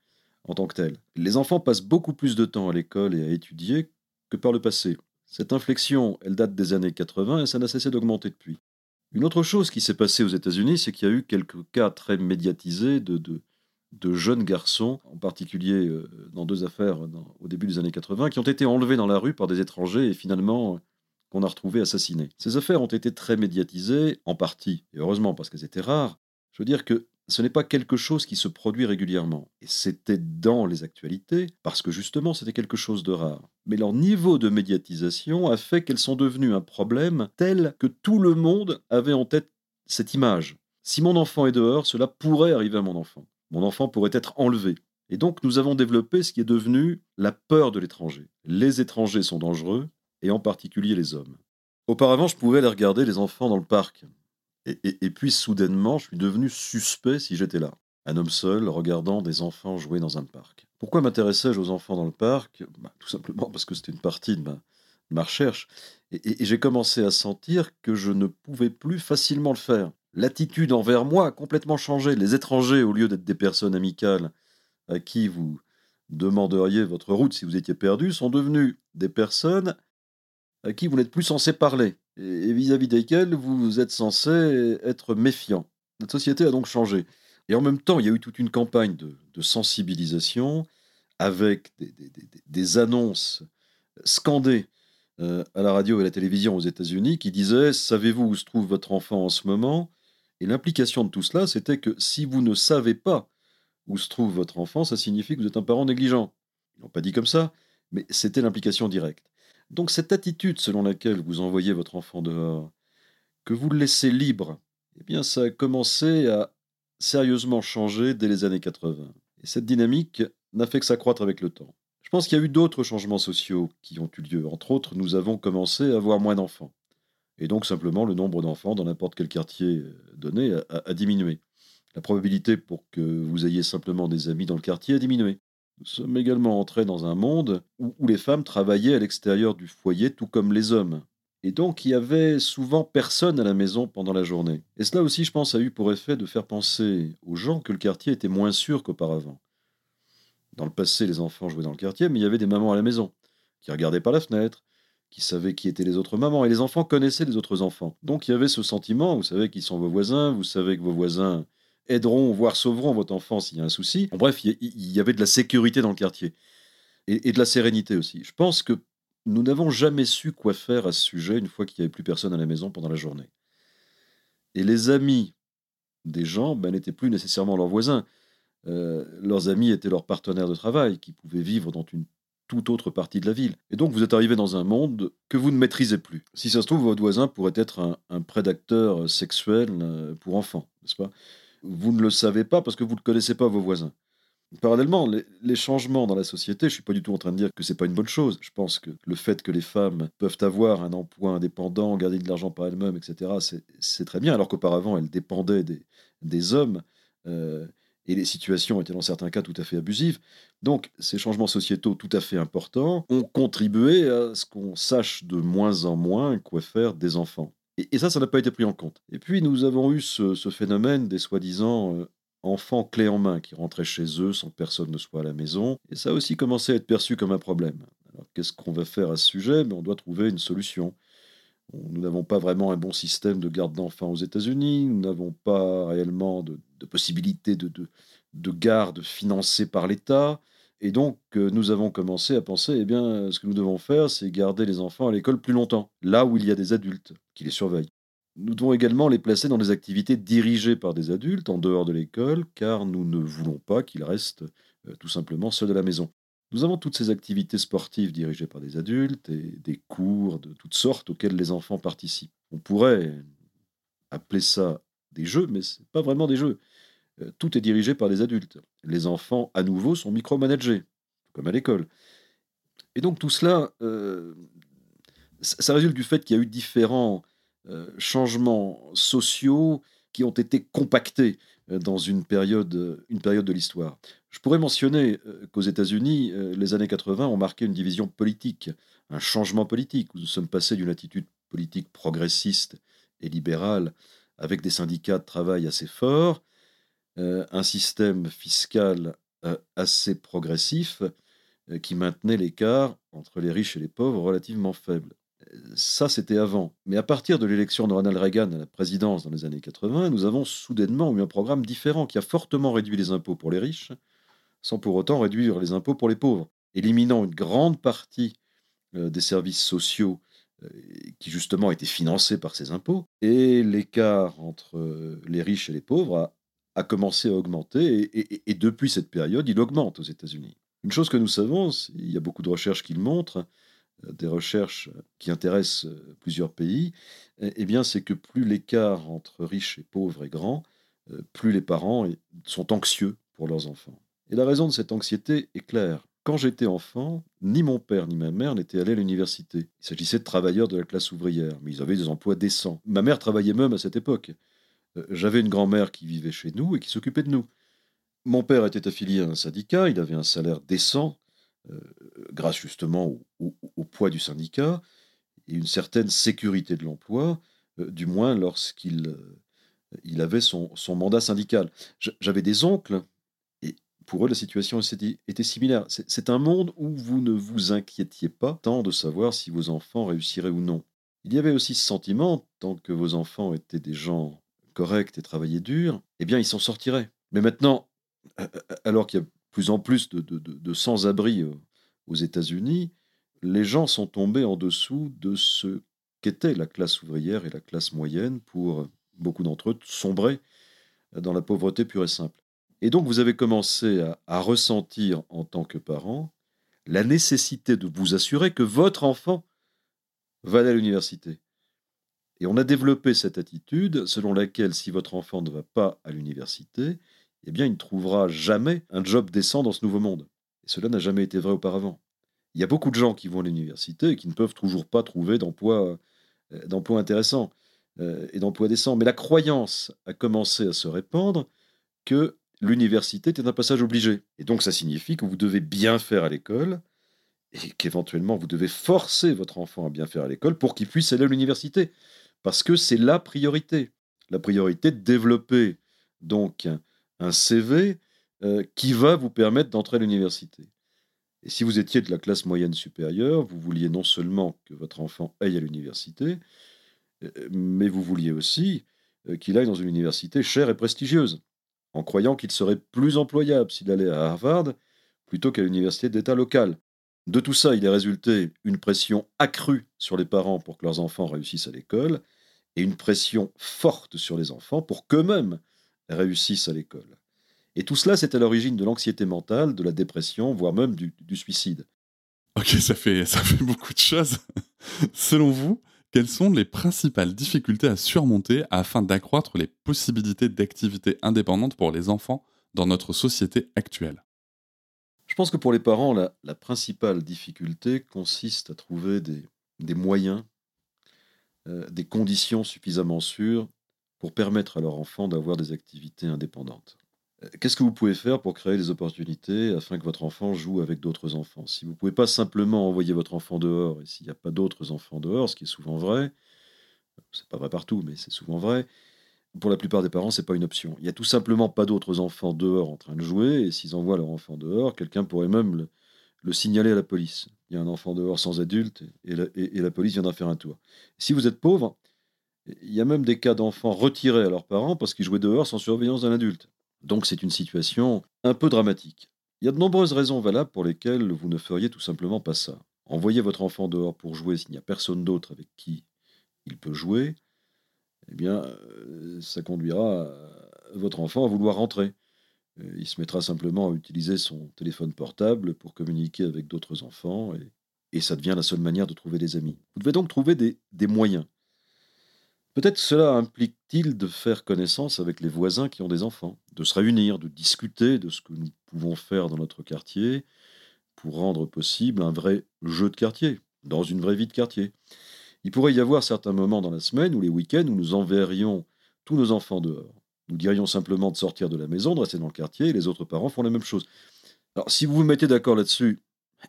en tant que telle. Les enfants passent beaucoup plus de temps à l'école et à étudier que par le passé. Cette inflexion, elle date des années 80 et ça n'a cessé d'augmenter depuis. Une autre chose qui s'est passée aux États-Unis, c'est qu'il y a eu quelques cas très médiatisés de, de, jeunes garçons, en particulier euh, dans deux affaires au début des années 80, qui ont été enlevés dans la rue par des étrangers et finalement qu'on a retrouvés assassinés. Ces affaires ont été très médiatisées, en partie, et heureusement parce qu'elles étaient rares. Je veux dire que ce n'est pas quelque chose qui se produit régulièrement. Et c'était dans les actualités, parce que justement c'était quelque chose de rare. Mais leur niveau de médiatisation a fait qu'elles sont devenues un problème tel que tout le monde avait en tête cette image. Si mon enfant est dehors, cela pourrait arriver à mon enfant. Mon enfant pourrait être enlevé. Et donc nous avons développé ce qui est devenu la peur de l'étranger. Les étrangers sont dangereux et en particulier les hommes. Auparavant, je pouvais aller regarder les enfants dans le parc. Et, puis, soudainement, je suis devenu suspect si j'étais là. Un homme seul regardant des enfants jouer dans un parc. Pourquoi m'intéressais-je aux enfants dans le parc? Bah, Tout simplement parce que c'était une partie de ma, recherche. Et, et j'ai commencé à sentir que je ne pouvais plus facilement le faire. L'attitude envers moi a complètement changé. Les étrangers, au lieu d'être des personnes amicales à qui vous demanderiez votre route si vous étiez perdu, sont devenus des personnes à qui vous n'êtes plus censé parler et vis-à-vis desquels vous êtes censé être méfiant. Notre société a donc changé. Et en même temps, il y a eu toute une campagne de, sensibilisation avec des, annonces scandées euh, à la radio et à la télévision aux États-Unis qui disaient Savez-vous où se trouve votre enfant en ce moment? Et l'implication de tout cela, c'était que si vous ne savez pas où se trouve votre enfant, ça signifie que vous êtes un parent négligent. Ils n'ont pas dit comme ça, mais c'était l'implication directe. Donc cette attitude selon laquelle vous envoyez votre enfant dehors, que vous le laissez libre, eh bien ça a commencé à sérieusement changer dès les années 80. Et cette dynamique n'a fait que s'accroître avec le temps. Je pense qu'il y a eu d'autres changements sociaux qui ont eu lieu. Entre autres, nous avons commencé à avoir moins d'enfants. Et donc simplement le nombre d'enfants dans n'importe quel quartier euh, donné a, diminué. La probabilité pour que vous ayez simplement des amis dans le quartier a diminué. Nous sommes également entrés dans un monde où, les femmes travaillaient à l'extérieur du foyer tout comme les hommes. Et donc il y avait souvent personne à la maison pendant la journée. Et cela aussi, je pense, a eu pour effet de faire penser aux gens que le quartier était moins sûr qu'auparavant. Dans le passé, les enfants jouaient dans le quartier, mais il y avait des mamans à la maison, qui regardaient par la fenêtre, qui savaient qui étaient les autres mamans, et les enfants connaissaient les autres enfants. Donc il y avait ce sentiment, vous savez qui sont vos voisins, vous savez que vos voisins aideront, voire sauveront votre enfant s'il y a un souci. En bref, il y, avait de la sécurité dans le quartier et, de la sérénité aussi. Je pense que nous n'avons jamais su quoi faire à ce sujet une fois qu'il n'y avait plus personne à la maison pendant la journée. Et les amis des gens ben, n'étaient plus nécessairement leurs voisins. Euh, leurs amis étaient leurs partenaires de travail qui pouvaient vivre dans une toute autre partie de la ville. Et donc vous êtes arrivé dans un monde que vous ne maîtrisez plus. Si ça se trouve, votre voisin pourrait être un, un prédateur sexuel euh, pour enfants, n'est-ce pas? Vous ne le savez pas parce que vous ne connaissez pas vos voisins. Parallèlement, les, changements dans la société, je ne suis pas du tout en train de dire que ce n'est pas une bonne chose. Je pense que le fait que les femmes peuvent avoir un emploi indépendant, garder de l'argent par elles-mêmes, etc., c'est très bien, alors qu'auparavant, elles dépendaient des, hommes. Euh, et les situations étaient dans certains cas tout à fait abusives. Donc ces changements sociétaux tout à fait importants ont contribué à ce qu'on sache de moins en moins quoi faire des enfants. Et, ça, ça n'a pas été pris en compte. Et puis, nous avons eu ce, phénomène des soi-disant euh, enfants clés en main qui rentraient chez eux sans que personne ne soit à la maison. Et ça a aussi commencé à être perçu comme un problème. Alors, qu'est-ce qu'on va faire à ce sujet? Mais on doit trouver une solution. Nous n'avons pas vraiment un bon système de garde d'enfants aux États-Unis. Nous n'avons pas réellement de, possibilité de, de, de garde financée par l'État. Et donc, euh, nous avons commencé à penser, eh bien, ce que nous devons faire, c'est garder les enfants à l'école plus longtemps, là où il y a des adultes qui les surveillent. Nous devons également les placer dans des activités dirigées par des adultes en dehors de l'école, car nous ne voulons pas qu'ils restent euh, tout simplement seuls à la maison. Nous avons toutes ces activités sportives dirigées par des adultes et des cours de toutes sortes auxquels les enfants participent. On pourrait appeler ça des jeux, mais ce n'est pas vraiment des jeux. Euh, tout est dirigé par des adultes. Les enfants, à nouveau, sont micromanagés, comme à l'école. Et donc tout cela, euh, ça résulte du fait qu'il y a eu différents euh, changements sociaux qui ont été compactés dans une période, une période de l'histoire. Je pourrais mentionner qu'aux États-Unis, les années 80 ont marqué une division politique, un changement politique, nous sommes passés d'une attitude politique progressiste et libérale, avec des syndicats de travail assez forts, un système fiscal euh, assez progressif euh, qui maintenait l'écart entre les riches et les pauvres relativement faible. Ça, c'était avant. Mais à partir de l'élection de Ronald Reagan à la présidence dans les années 80, nous avons soudainement eu un programme différent qui a fortement réduit les impôts pour les riches, sans pour autant réduire les impôts pour les pauvres, éliminant une grande partie des services sociaux qui justement étaient financés par ces impôts, et l'écart entre les riches et les pauvres a a commencé à augmenter et, depuis cette période, il augmente aux États-Unis. Une chose que nous savons, il y a beaucoup de recherches qui le montrent, euh, des recherches qui intéressent euh, plusieurs pays, eh, eh bien, c'est que plus l'écart entre riches et pauvres est grand, euh, plus les parents sont anxieux pour leurs enfants. Et la raison de cette anxiété est claire. quand j'étais enfant, ni mon père ni ma mère n'étaient allés à l'université. Il s'agissait de travailleurs de la classe ouvrière, mais ils avaient des emplois décents. Ma mère travaillait même à cette époque. Euh, j'avais une grand-mère qui vivait chez nous et qui s'occupait de nous. Mon père était affilié à un syndicat, il avait un salaire décent, euh, grâce justement au, poids du syndicat, et une certaine sécurité de l'emploi, euh, du moins lorsqu'il il avait son mandat syndical. J'avais des oncles pour eux, la situation était similaire. C'est un monde où vous ne vous inquiétiez pas tant de savoir si vos enfants réussiraient ou non. Il y avait aussi ce sentiment, tant que vos enfants étaient des gens corrects et travaillaient dur, eh bien, ils s'en sortiraient. Mais maintenant, alors qu'il y a plus en plus de, sans-abri euh, aux États-Unis, les gens sont tombés en dessous de ce qu'était la classe ouvrière et la classe moyenne pour beaucoup d'entre eux sombrer dans la pauvreté pure et simple. Et donc vous avez commencé à, ressentir en tant que parent la nécessité de vous assurer que votre enfant va aller à l'université. Et on a développé cette attitude selon laquelle si votre enfant ne va pas à l'université, eh bien il ne trouvera jamais un job décent dans ce nouveau monde. Et cela n'a jamais été vrai auparavant. Il y a beaucoup de gens qui vont à l'université et qui ne peuvent toujours pas trouver d'emploi euh, d'emploi intéressant euh, et d'emploi décent. Mais la croyance a commencé à se répandre que l'université est un passage obligé. Et donc ça signifie que vous devez bien faire à l'école et qu'éventuellement vous devez forcer votre enfant à bien faire à l'école pour qu'il puisse aller à l'université. Parce que c'est la priorité. La priorité de développer donc un CV euh, qui va vous permettre d'entrer à l'université. Et si vous étiez de la classe moyenne supérieure, vous vouliez non seulement que votre enfant aille à l'université, euh, mais vous vouliez aussi euh, qu'il aille dans une université chère et prestigieuse en croyant qu'il serait plus employable s'il allait à Harvard plutôt qu'à l'université d'État locale. De tout ça, il est résulté une pression accrue sur les parents pour que leurs enfants réussissent à l'école et une pression forte sur les enfants pour qu'eux-mêmes réussissent à l'école. Et tout cela, c'est à l'origine de l'anxiété mentale, de la dépression, voire même du, suicide. Ok, ça fait, ça fait (laughs) beaucoup de choses. Selon vous, quelles sont les principales difficultés à surmonter afin d'accroître les possibilités d'activité indépendante pour les enfants dans notre société actuelle? Je pense que pour les parents, la, principale difficulté consiste à trouver des, moyens, euh, des conditions suffisamment sûres pour permettre à leur enfant d'avoir des activités indépendantes. Qu'est-ce que vous pouvez faire pour créer des opportunités afin que votre enfant joue avec d'autres enfants? Si vous ne pouvez pas simplement envoyer votre enfant dehors, et s'il n'y a pas d'autres enfants dehors, ce qui est souvent vrai, c'est pas vrai partout, mais c'est souvent vrai, pour la plupart des parents, c'est pas une option. Il n'y a tout simplement pas d'autres enfants dehors en train de jouer, et s'ils envoient leur enfant dehors, quelqu'un pourrait même le, signaler à la police. Y a un enfant dehors sans adulte, et la, et la police viendra faire un tour. Si vous êtes pauvre, il y a même des cas d'enfants retirés à leurs parents parce qu'ils jouaient dehors sans surveillance d'un adulte. Donc c'est une situation un peu dramatique. Il y a de nombreuses raisons valables pour lesquelles vous ne feriez tout simplement pas ça. Envoyer votre enfant dehors pour jouer s'il n'y a personne d'autre avec qui il peut jouer, eh bien, euh, ça conduira votre enfant à vouloir rentrer. Euh, il se mettra simplement à utiliser son téléphone portable pour communiquer avec d'autres enfants et, ça devient la seule manière de trouver des amis. Vous devez donc trouver des moyens. Peut-être cela implique-t-il de faire connaissance avec les voisins qui ont des enfants, de se réunir, de discuter de ce que nous pouvons faire dans notre quartier pour rendre possible un vrai jeu de quartier, dans une vraie vie de quartier. Il pourrait y avoir certains moments dans la semaine ou les week-ends où nous enverrions tous nos enfants dehors. Nous dirions simplement de sortir de la maison, de rester dans le quartier, et les autres parents font la même chose. Alors, si vous vous mettez d'accord là-dessus,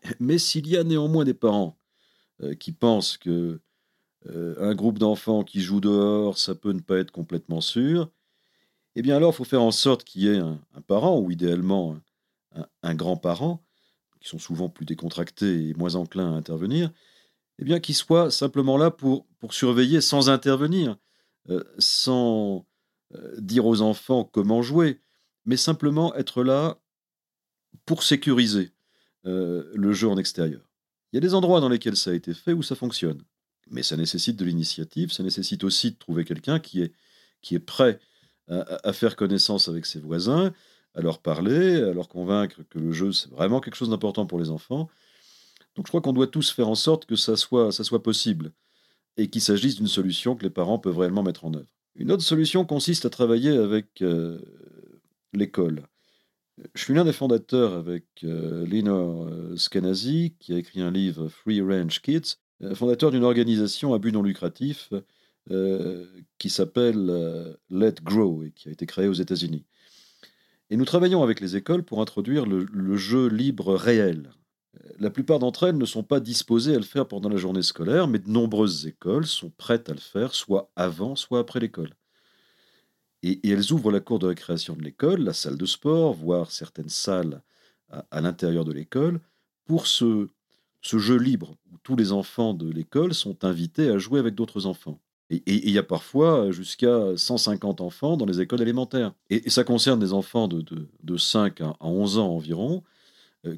(laughs) mais s'il y a néanmoins des parents euh, qui pensent que euh, un groupe d'enfants qui jouent dehors, ça peut ne pas être complètement sûr, eh bien alors il faut faire en sorte qu'il y ait un, parent, ou idéalement un, grand-parent, qui sont souvent plus décontractés et moins enclins à intervenir, eh bien qui soit simplement là pour, surveiller sans intervenir, euh, sans dire aux enfants comment jouer, mais simplement être là pour sécuriser le jeu en extérieur. Il y a des endroits dans lesquels ça a été fait où ça fonctionne. Mais ça nécessite de l'initiative, ça nécessite aussi de trouver quelqu'un qui est, qui est prêt à, faire connaissance avec ses voisins, à leur parler, à leur convaincre que le jeu, c'est vraiment quelque chose d'important pour les enfants. Donc je crois qu'on doit tous faire en sorte que ça soit, ça soit possible et qu'il s'agisse d'une solution que les parents peuvent réellement mettre en œuvre. Une autre solution consiste à travailler avec euh, l'école. Je suis l'un des fondateurs avec euh, Lenore euh, Skenazy, qui a écrit un livre Free Range Kids, euh, fondateur d'une organisation à but non lucratif qui s'appelle Let Grow et qui a été créée aux États-Unis. Et nous travaillons avec les écoles pour introduire le jeu libre réel. La plupart d'entre elles ne sont pas disposées à le faire pendant la journée scolaire, mais de nombreuses écoles sont prêtes à le faire, soit avant, soit après l'école. Et, elles ouvrent la cour de récréation de l'école, la salle de sport, voire certaines salles à, l'intérieur de l'école, pour ce, jeu libre où tous les enfants de l'école sont invités à jouer avec d'autres enfants. Et il y a parfois jusqu'à 150 enfants dans les écoles élémentaires. Et, ça concerne des enfants de, de, de 5 à 11 ans environ,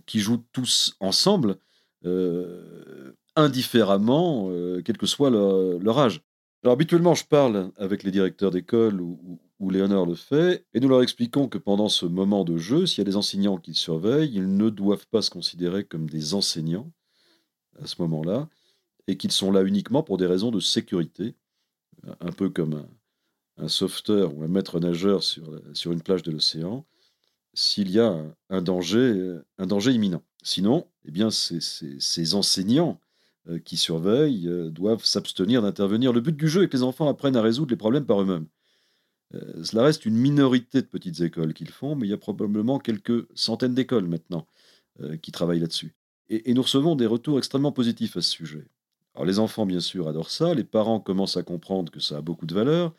qui jouent tous ensemble, euh, indifféremment, euh, quel que soit leur, âge. Alors habituellement, je parle avec les directeurs d'école ou, ou Léonore le fait, et nous leur expliquons que pendant ce moment de jeu, s'il y a des enseignants qui surveillent, ils ne doivent pas se considérer comme des enseignants à ce moment-là, et qu'ils sont là uniquement pour des raisons de sécurité, un peu comme un, un sauveteur ou un maître nageur sur, sur une plage de l'océan, s'il y a un, un danger, imminent. Sinon, eh bien, ces, enseignants euh, qui surveillent euh, doivent s'abstenir d'intervenir. Le but du jeu est que les enfants apprennent à résoudre les problèmes par eux-mêmes. Euh, cela reste une minorité de petites écoles qui le font, mais il y a probablement quelques centaines d'écoles maintenant euh, qui travaillent là-dessus. Et, et nous recevons des retours extrêmement positifs à ce sujet. Alors les enfants, bien sûr, adorent ça, les parents commencent à comprendre que ça a beaucoup de valeur,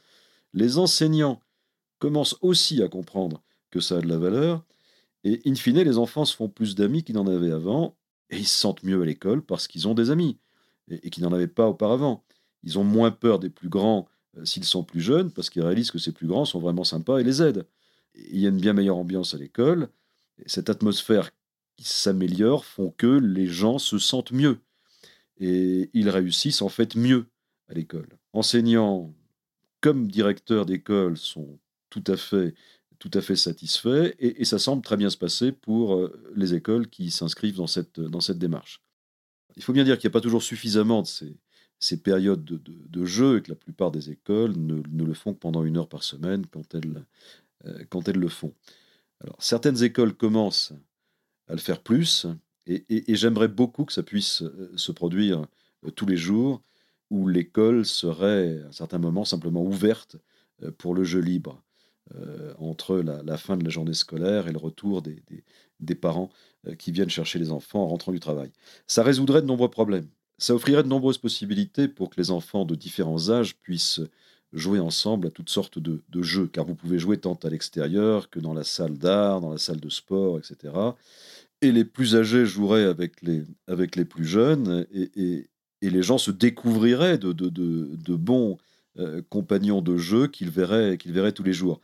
les enseignants commencent aussi à comprendre que ça a de la valeur, et in fine, les enfants se font plus d'amis qu'ils n'en avaient avant, et ils se sentent mieux à l'école parce qu'ils ont des amis, et, et qu'ils n'en avaient pas auparavant. Ils ont moins peur des plus grands euh, s'ils sont plus jeunes, parce qu'ils réalisent que ces plus grands sont vraiment sympas et les aident. Il y a une bien meilleure ambiance à l'école, et cette atmosphère qui s'améliore font que les gens se sentent mieux et ils réussissent en fait mieux à l'école. Enseignants comme directeurs d'école sont tout à fait tout à fait satisfaits et, ça semble très bien se passer pour euh, les écoles qui s'inscrivent dans cette, dans cette démarche. Il faut bien dire qu'il n'y a pas toujours suffisamment de ces, ces périodes de, de, jeu et que la plupart des écoles ne, ne, le font que pendant une heure par semaine quand elles, euh, quand elles le font. Alors, certaines écoles commencent à le faire plus, et, et, j'aimerais beaucoup que ça puisse euh, se produire tous les jours, où l'école serait à un certain moment simplement ouverte pour le jeu libre, euh, entre la, fin de la journée scolaire et le retour des, parents euh, qui viennent chercher les enfants en rentrant du travail. Ça résoudrait de nombreux problèmes. Ça offrirait de nombreuses possibilités pour que les enfants de différents âges puissent jouer ensemble à toutes sortes de, jeux, car vous pouvez jouer tant à l'extérieur que dans la salle d'art, dans la salle de sport, etc et les plus âgés joueraient avec les, plus jeunes, et, les gens se découvriraient de bons euh, compagnons de jeu qu'ils verraient, qu'ils verraient tous les jours.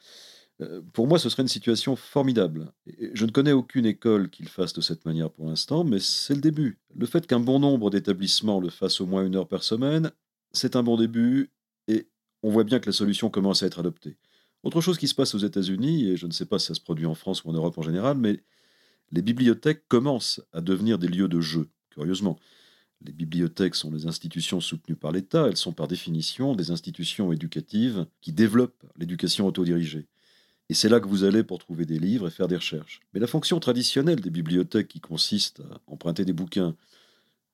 Euh, pour moi, ce serait une situation formidable. Je ne connais aucune école qui le fasse de cette manière pour l'instant, mais c'est le début. Le fait qu'un bon nombre d'établissements le fassent au moins une heure par semaine, c'est un bon début, et on voit bien que la solution commence à être adoptée. Autre chose qui se passe aux États-Unis, et je ne sais pas si ça se produit en France ou en Europe en général, mais les bibliothèques commencent à devenir des lieux de jeu, curieusement. Les bibliothèques sont des institutions soutenues par l'État, elles sont par définition des institutions éducatives qui développent l'éducation autodirigée. Et c'est là que vous allez pour trouver des livres et faire des recherches. Mais la fonction traditionnelle des bibliothèques qui consiste à emprunter des bouquins,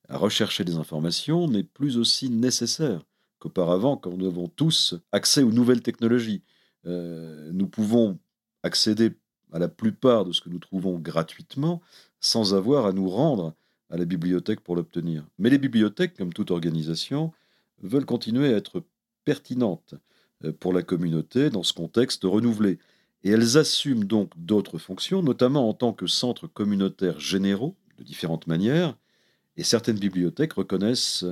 à rechercher des informations, n'est plus aussi nécessaire qu'auparavant quand nous avons tous accès aux nouvelles technologies. Euh, nous pouvons accéder à la plupart de ce que nous trouvons gratuitement sans avoir à nous rendre à la bibliothèque pour l'obtenir. Mais les bibliothèques, comme toute organisation, veulent continuer à être pertinentes euh, pour la communauté dans ce contexte renouvelé. Et elles assument donc d'autres fonctions, notamment en tant que centres communautaires généraux, de différentes manières, et certaines bibliothèques reconnaissent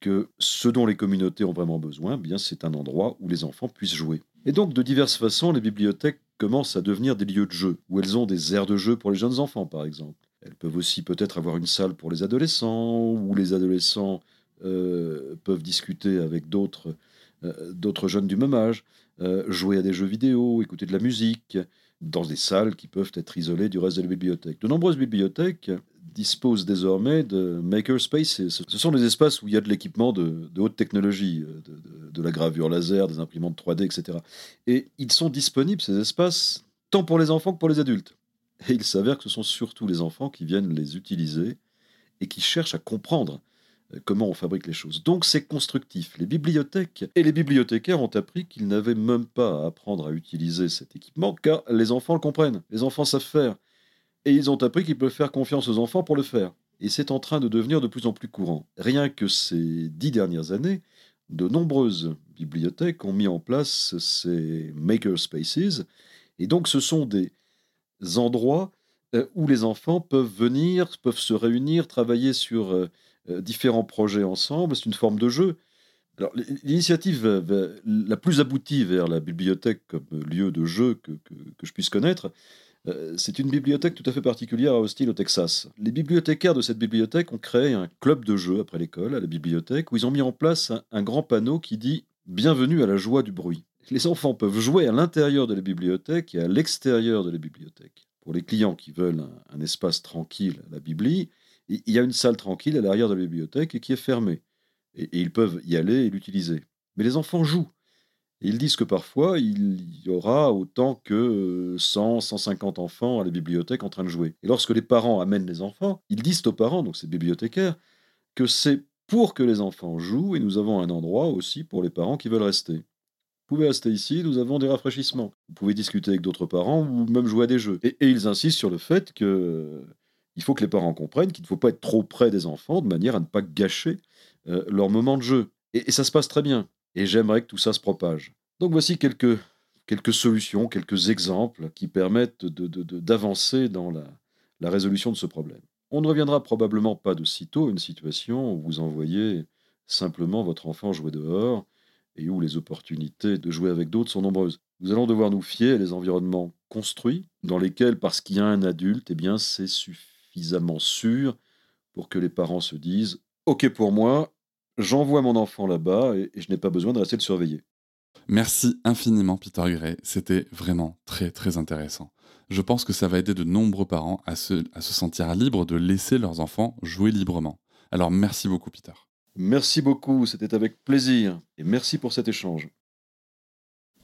que ce dont les communautés ont vraiment besoin, eh bien c'est un endroit où les enfants puissent jouer. Et donc, de diverses façons, les bibliothèques commencent à devenir des lieux de jeu, où elles ont des aires de jeu pour les jeunes enfants, par exemple. Elles peuvent aussi peut-être avoir une salle pour les adolescents, où les adolescents euh, peuvent discuter avec d'autres euh, d'autres jeunes du même âge, euh, jouer à des jeux vidéo, écouter de la musique, dans des salles qui peuvent être isolées du reste de la bibliothèque. De nombreuses bibliothèques disposent désormais de makerspaces. Ce sont des espaces où il y a de l'équipement de, haute technologie, de, de, la gravure laser, des imprimantes 3D, etc. Et ils sont disponibles, ces espaces, tant pour les enfants que pour les adultes. Et il s'avère que ce sont surtout les enfants qui viennent les utiliser et qui cherchent à comprendre euh, comment on fabrique les choses. Donc c'est constructif. Les bibliothèques et les bibliothécaires ont appris qu'ils n'avaient même pas à apprendre à utiliser cet équipement car les enfants le comprennent, les enfants savent faire. Et ils ont appris qu'ils peuvent faire confiance aux enfants pour le faire. Et c'est en train de devenir de plus en plus courant. Rien que ces dix dernières années, de nombreuses bibliothèques ont mis en place ces makerspaces. Et donc ce sont des endroits euh, où les enfants peuvent venir, peuvent se réunir, travailler sur euh, euh, différents projets ensemble. C'est une forme de jeu. Alors, l'initiative la plus aboutie vers la bibliothèque comme lieu de jeu que, que je puisse connaître, c'est une bibliothèque tout à fait particulière à Austin, au Texas. Les bibliothécaires de cette bibliothèque ont créé un club de jeu après l'école, à la bibliothèque, où ils ont mis en place un grand panneau qui dit Bienvenue à la joie du bruit. Les enfants peuvent jouer à l'intérieur de la bibliothèque et à l'extérieur de la bibliothèque pour les clients qui veulent un, espace tranquille à la Bibli, il y a une salle tranquille à l'arrière de la bibliothèque et qui est fermée. Et, ils peuvent y aller et l'utiliser. Mais les enfants jouent. ils disent que parfois, il y aura autant que 100, 150 enfants à la bibliothèque en train de jouer. Et lorsque les parents amènent les enfants, ils disent aux parents, donc ces bibliothécaires, que c'est pour que les enfants jouent et nous avons un endroit aussi pour les parents qui veulent rester. Vous pouvez rester ici, nous avons des rafraîchissements. Vous pouvez discuter avec d'autres parents ou même jouer à des jeux. Et, ils insistent sur le fait que euh, il faut que les parents comprennent qu'il ne faut pas être trop près des enfants de manière à ne pas gâcher euh, leur moment de jeu. Et, ça se passe très bien. Et j'aimerais que tout ça se propage. Donc voici quelques, solutions, quelques exemples qui permettent d'avancer dans la, la résolution de ce problème. On ne reviendra probablement pas de sitôt à une situation où vous envoyez simplement votre enfant jouer dehors et où les opportunités de jouer avec d'autres sont nombreuses. Nous allons devoir nous fier à des environnements construits dans lesquels, parce qu'il y a un adulte, eh bien, c'est suffisamment sûr pour que les parents se disent OK pour moi, j'envoie mon enfant là-bas et, je n'ai pas besoin de rester le surveiller. Merci infiniment, Peter Gray. C'était vraiment très, très intéressant. Je pense que ça va aider de nombreux parents à se, à se sentir libres de laisser leurs enfants jouer librement. Alors merci beaucoup, Peter. Merci beaucoup, c'était avec plaisir. Et merci pour cet échange.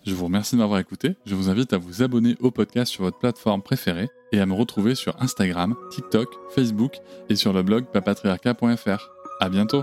Je vous remercie de m'avoir écouté. Je vous invite à vous abonner au podcast sur votre plateforme préférée et à me retrouver sur Instagram, TikTok, Facebook et sur le blog papatriarca.fr. À bientôt!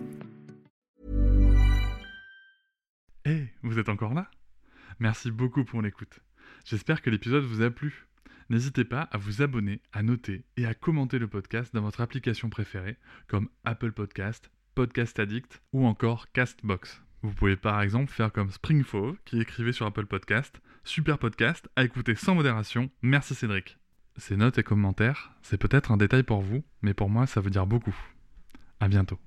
Hey, vous êtes encore là? Merci beaucoup pour l'écoute. J'espère que l'épisode vous a plu. N'hésitez pas à vous abonner, à noter et à commenter le podcast dans votre application préférée, comme Apple Podcast, Podcast Addict ou encore Castbox. Vous pouvez par exemple faire comme Springfove qui écrivait sur Apple Podcast Super podcast à écouter sans modération, merci Cédric. Ces notes et commentaires, c'est peut-être un détail pour vous, mais pour moi ça veut dire beaucoup. À bientôt.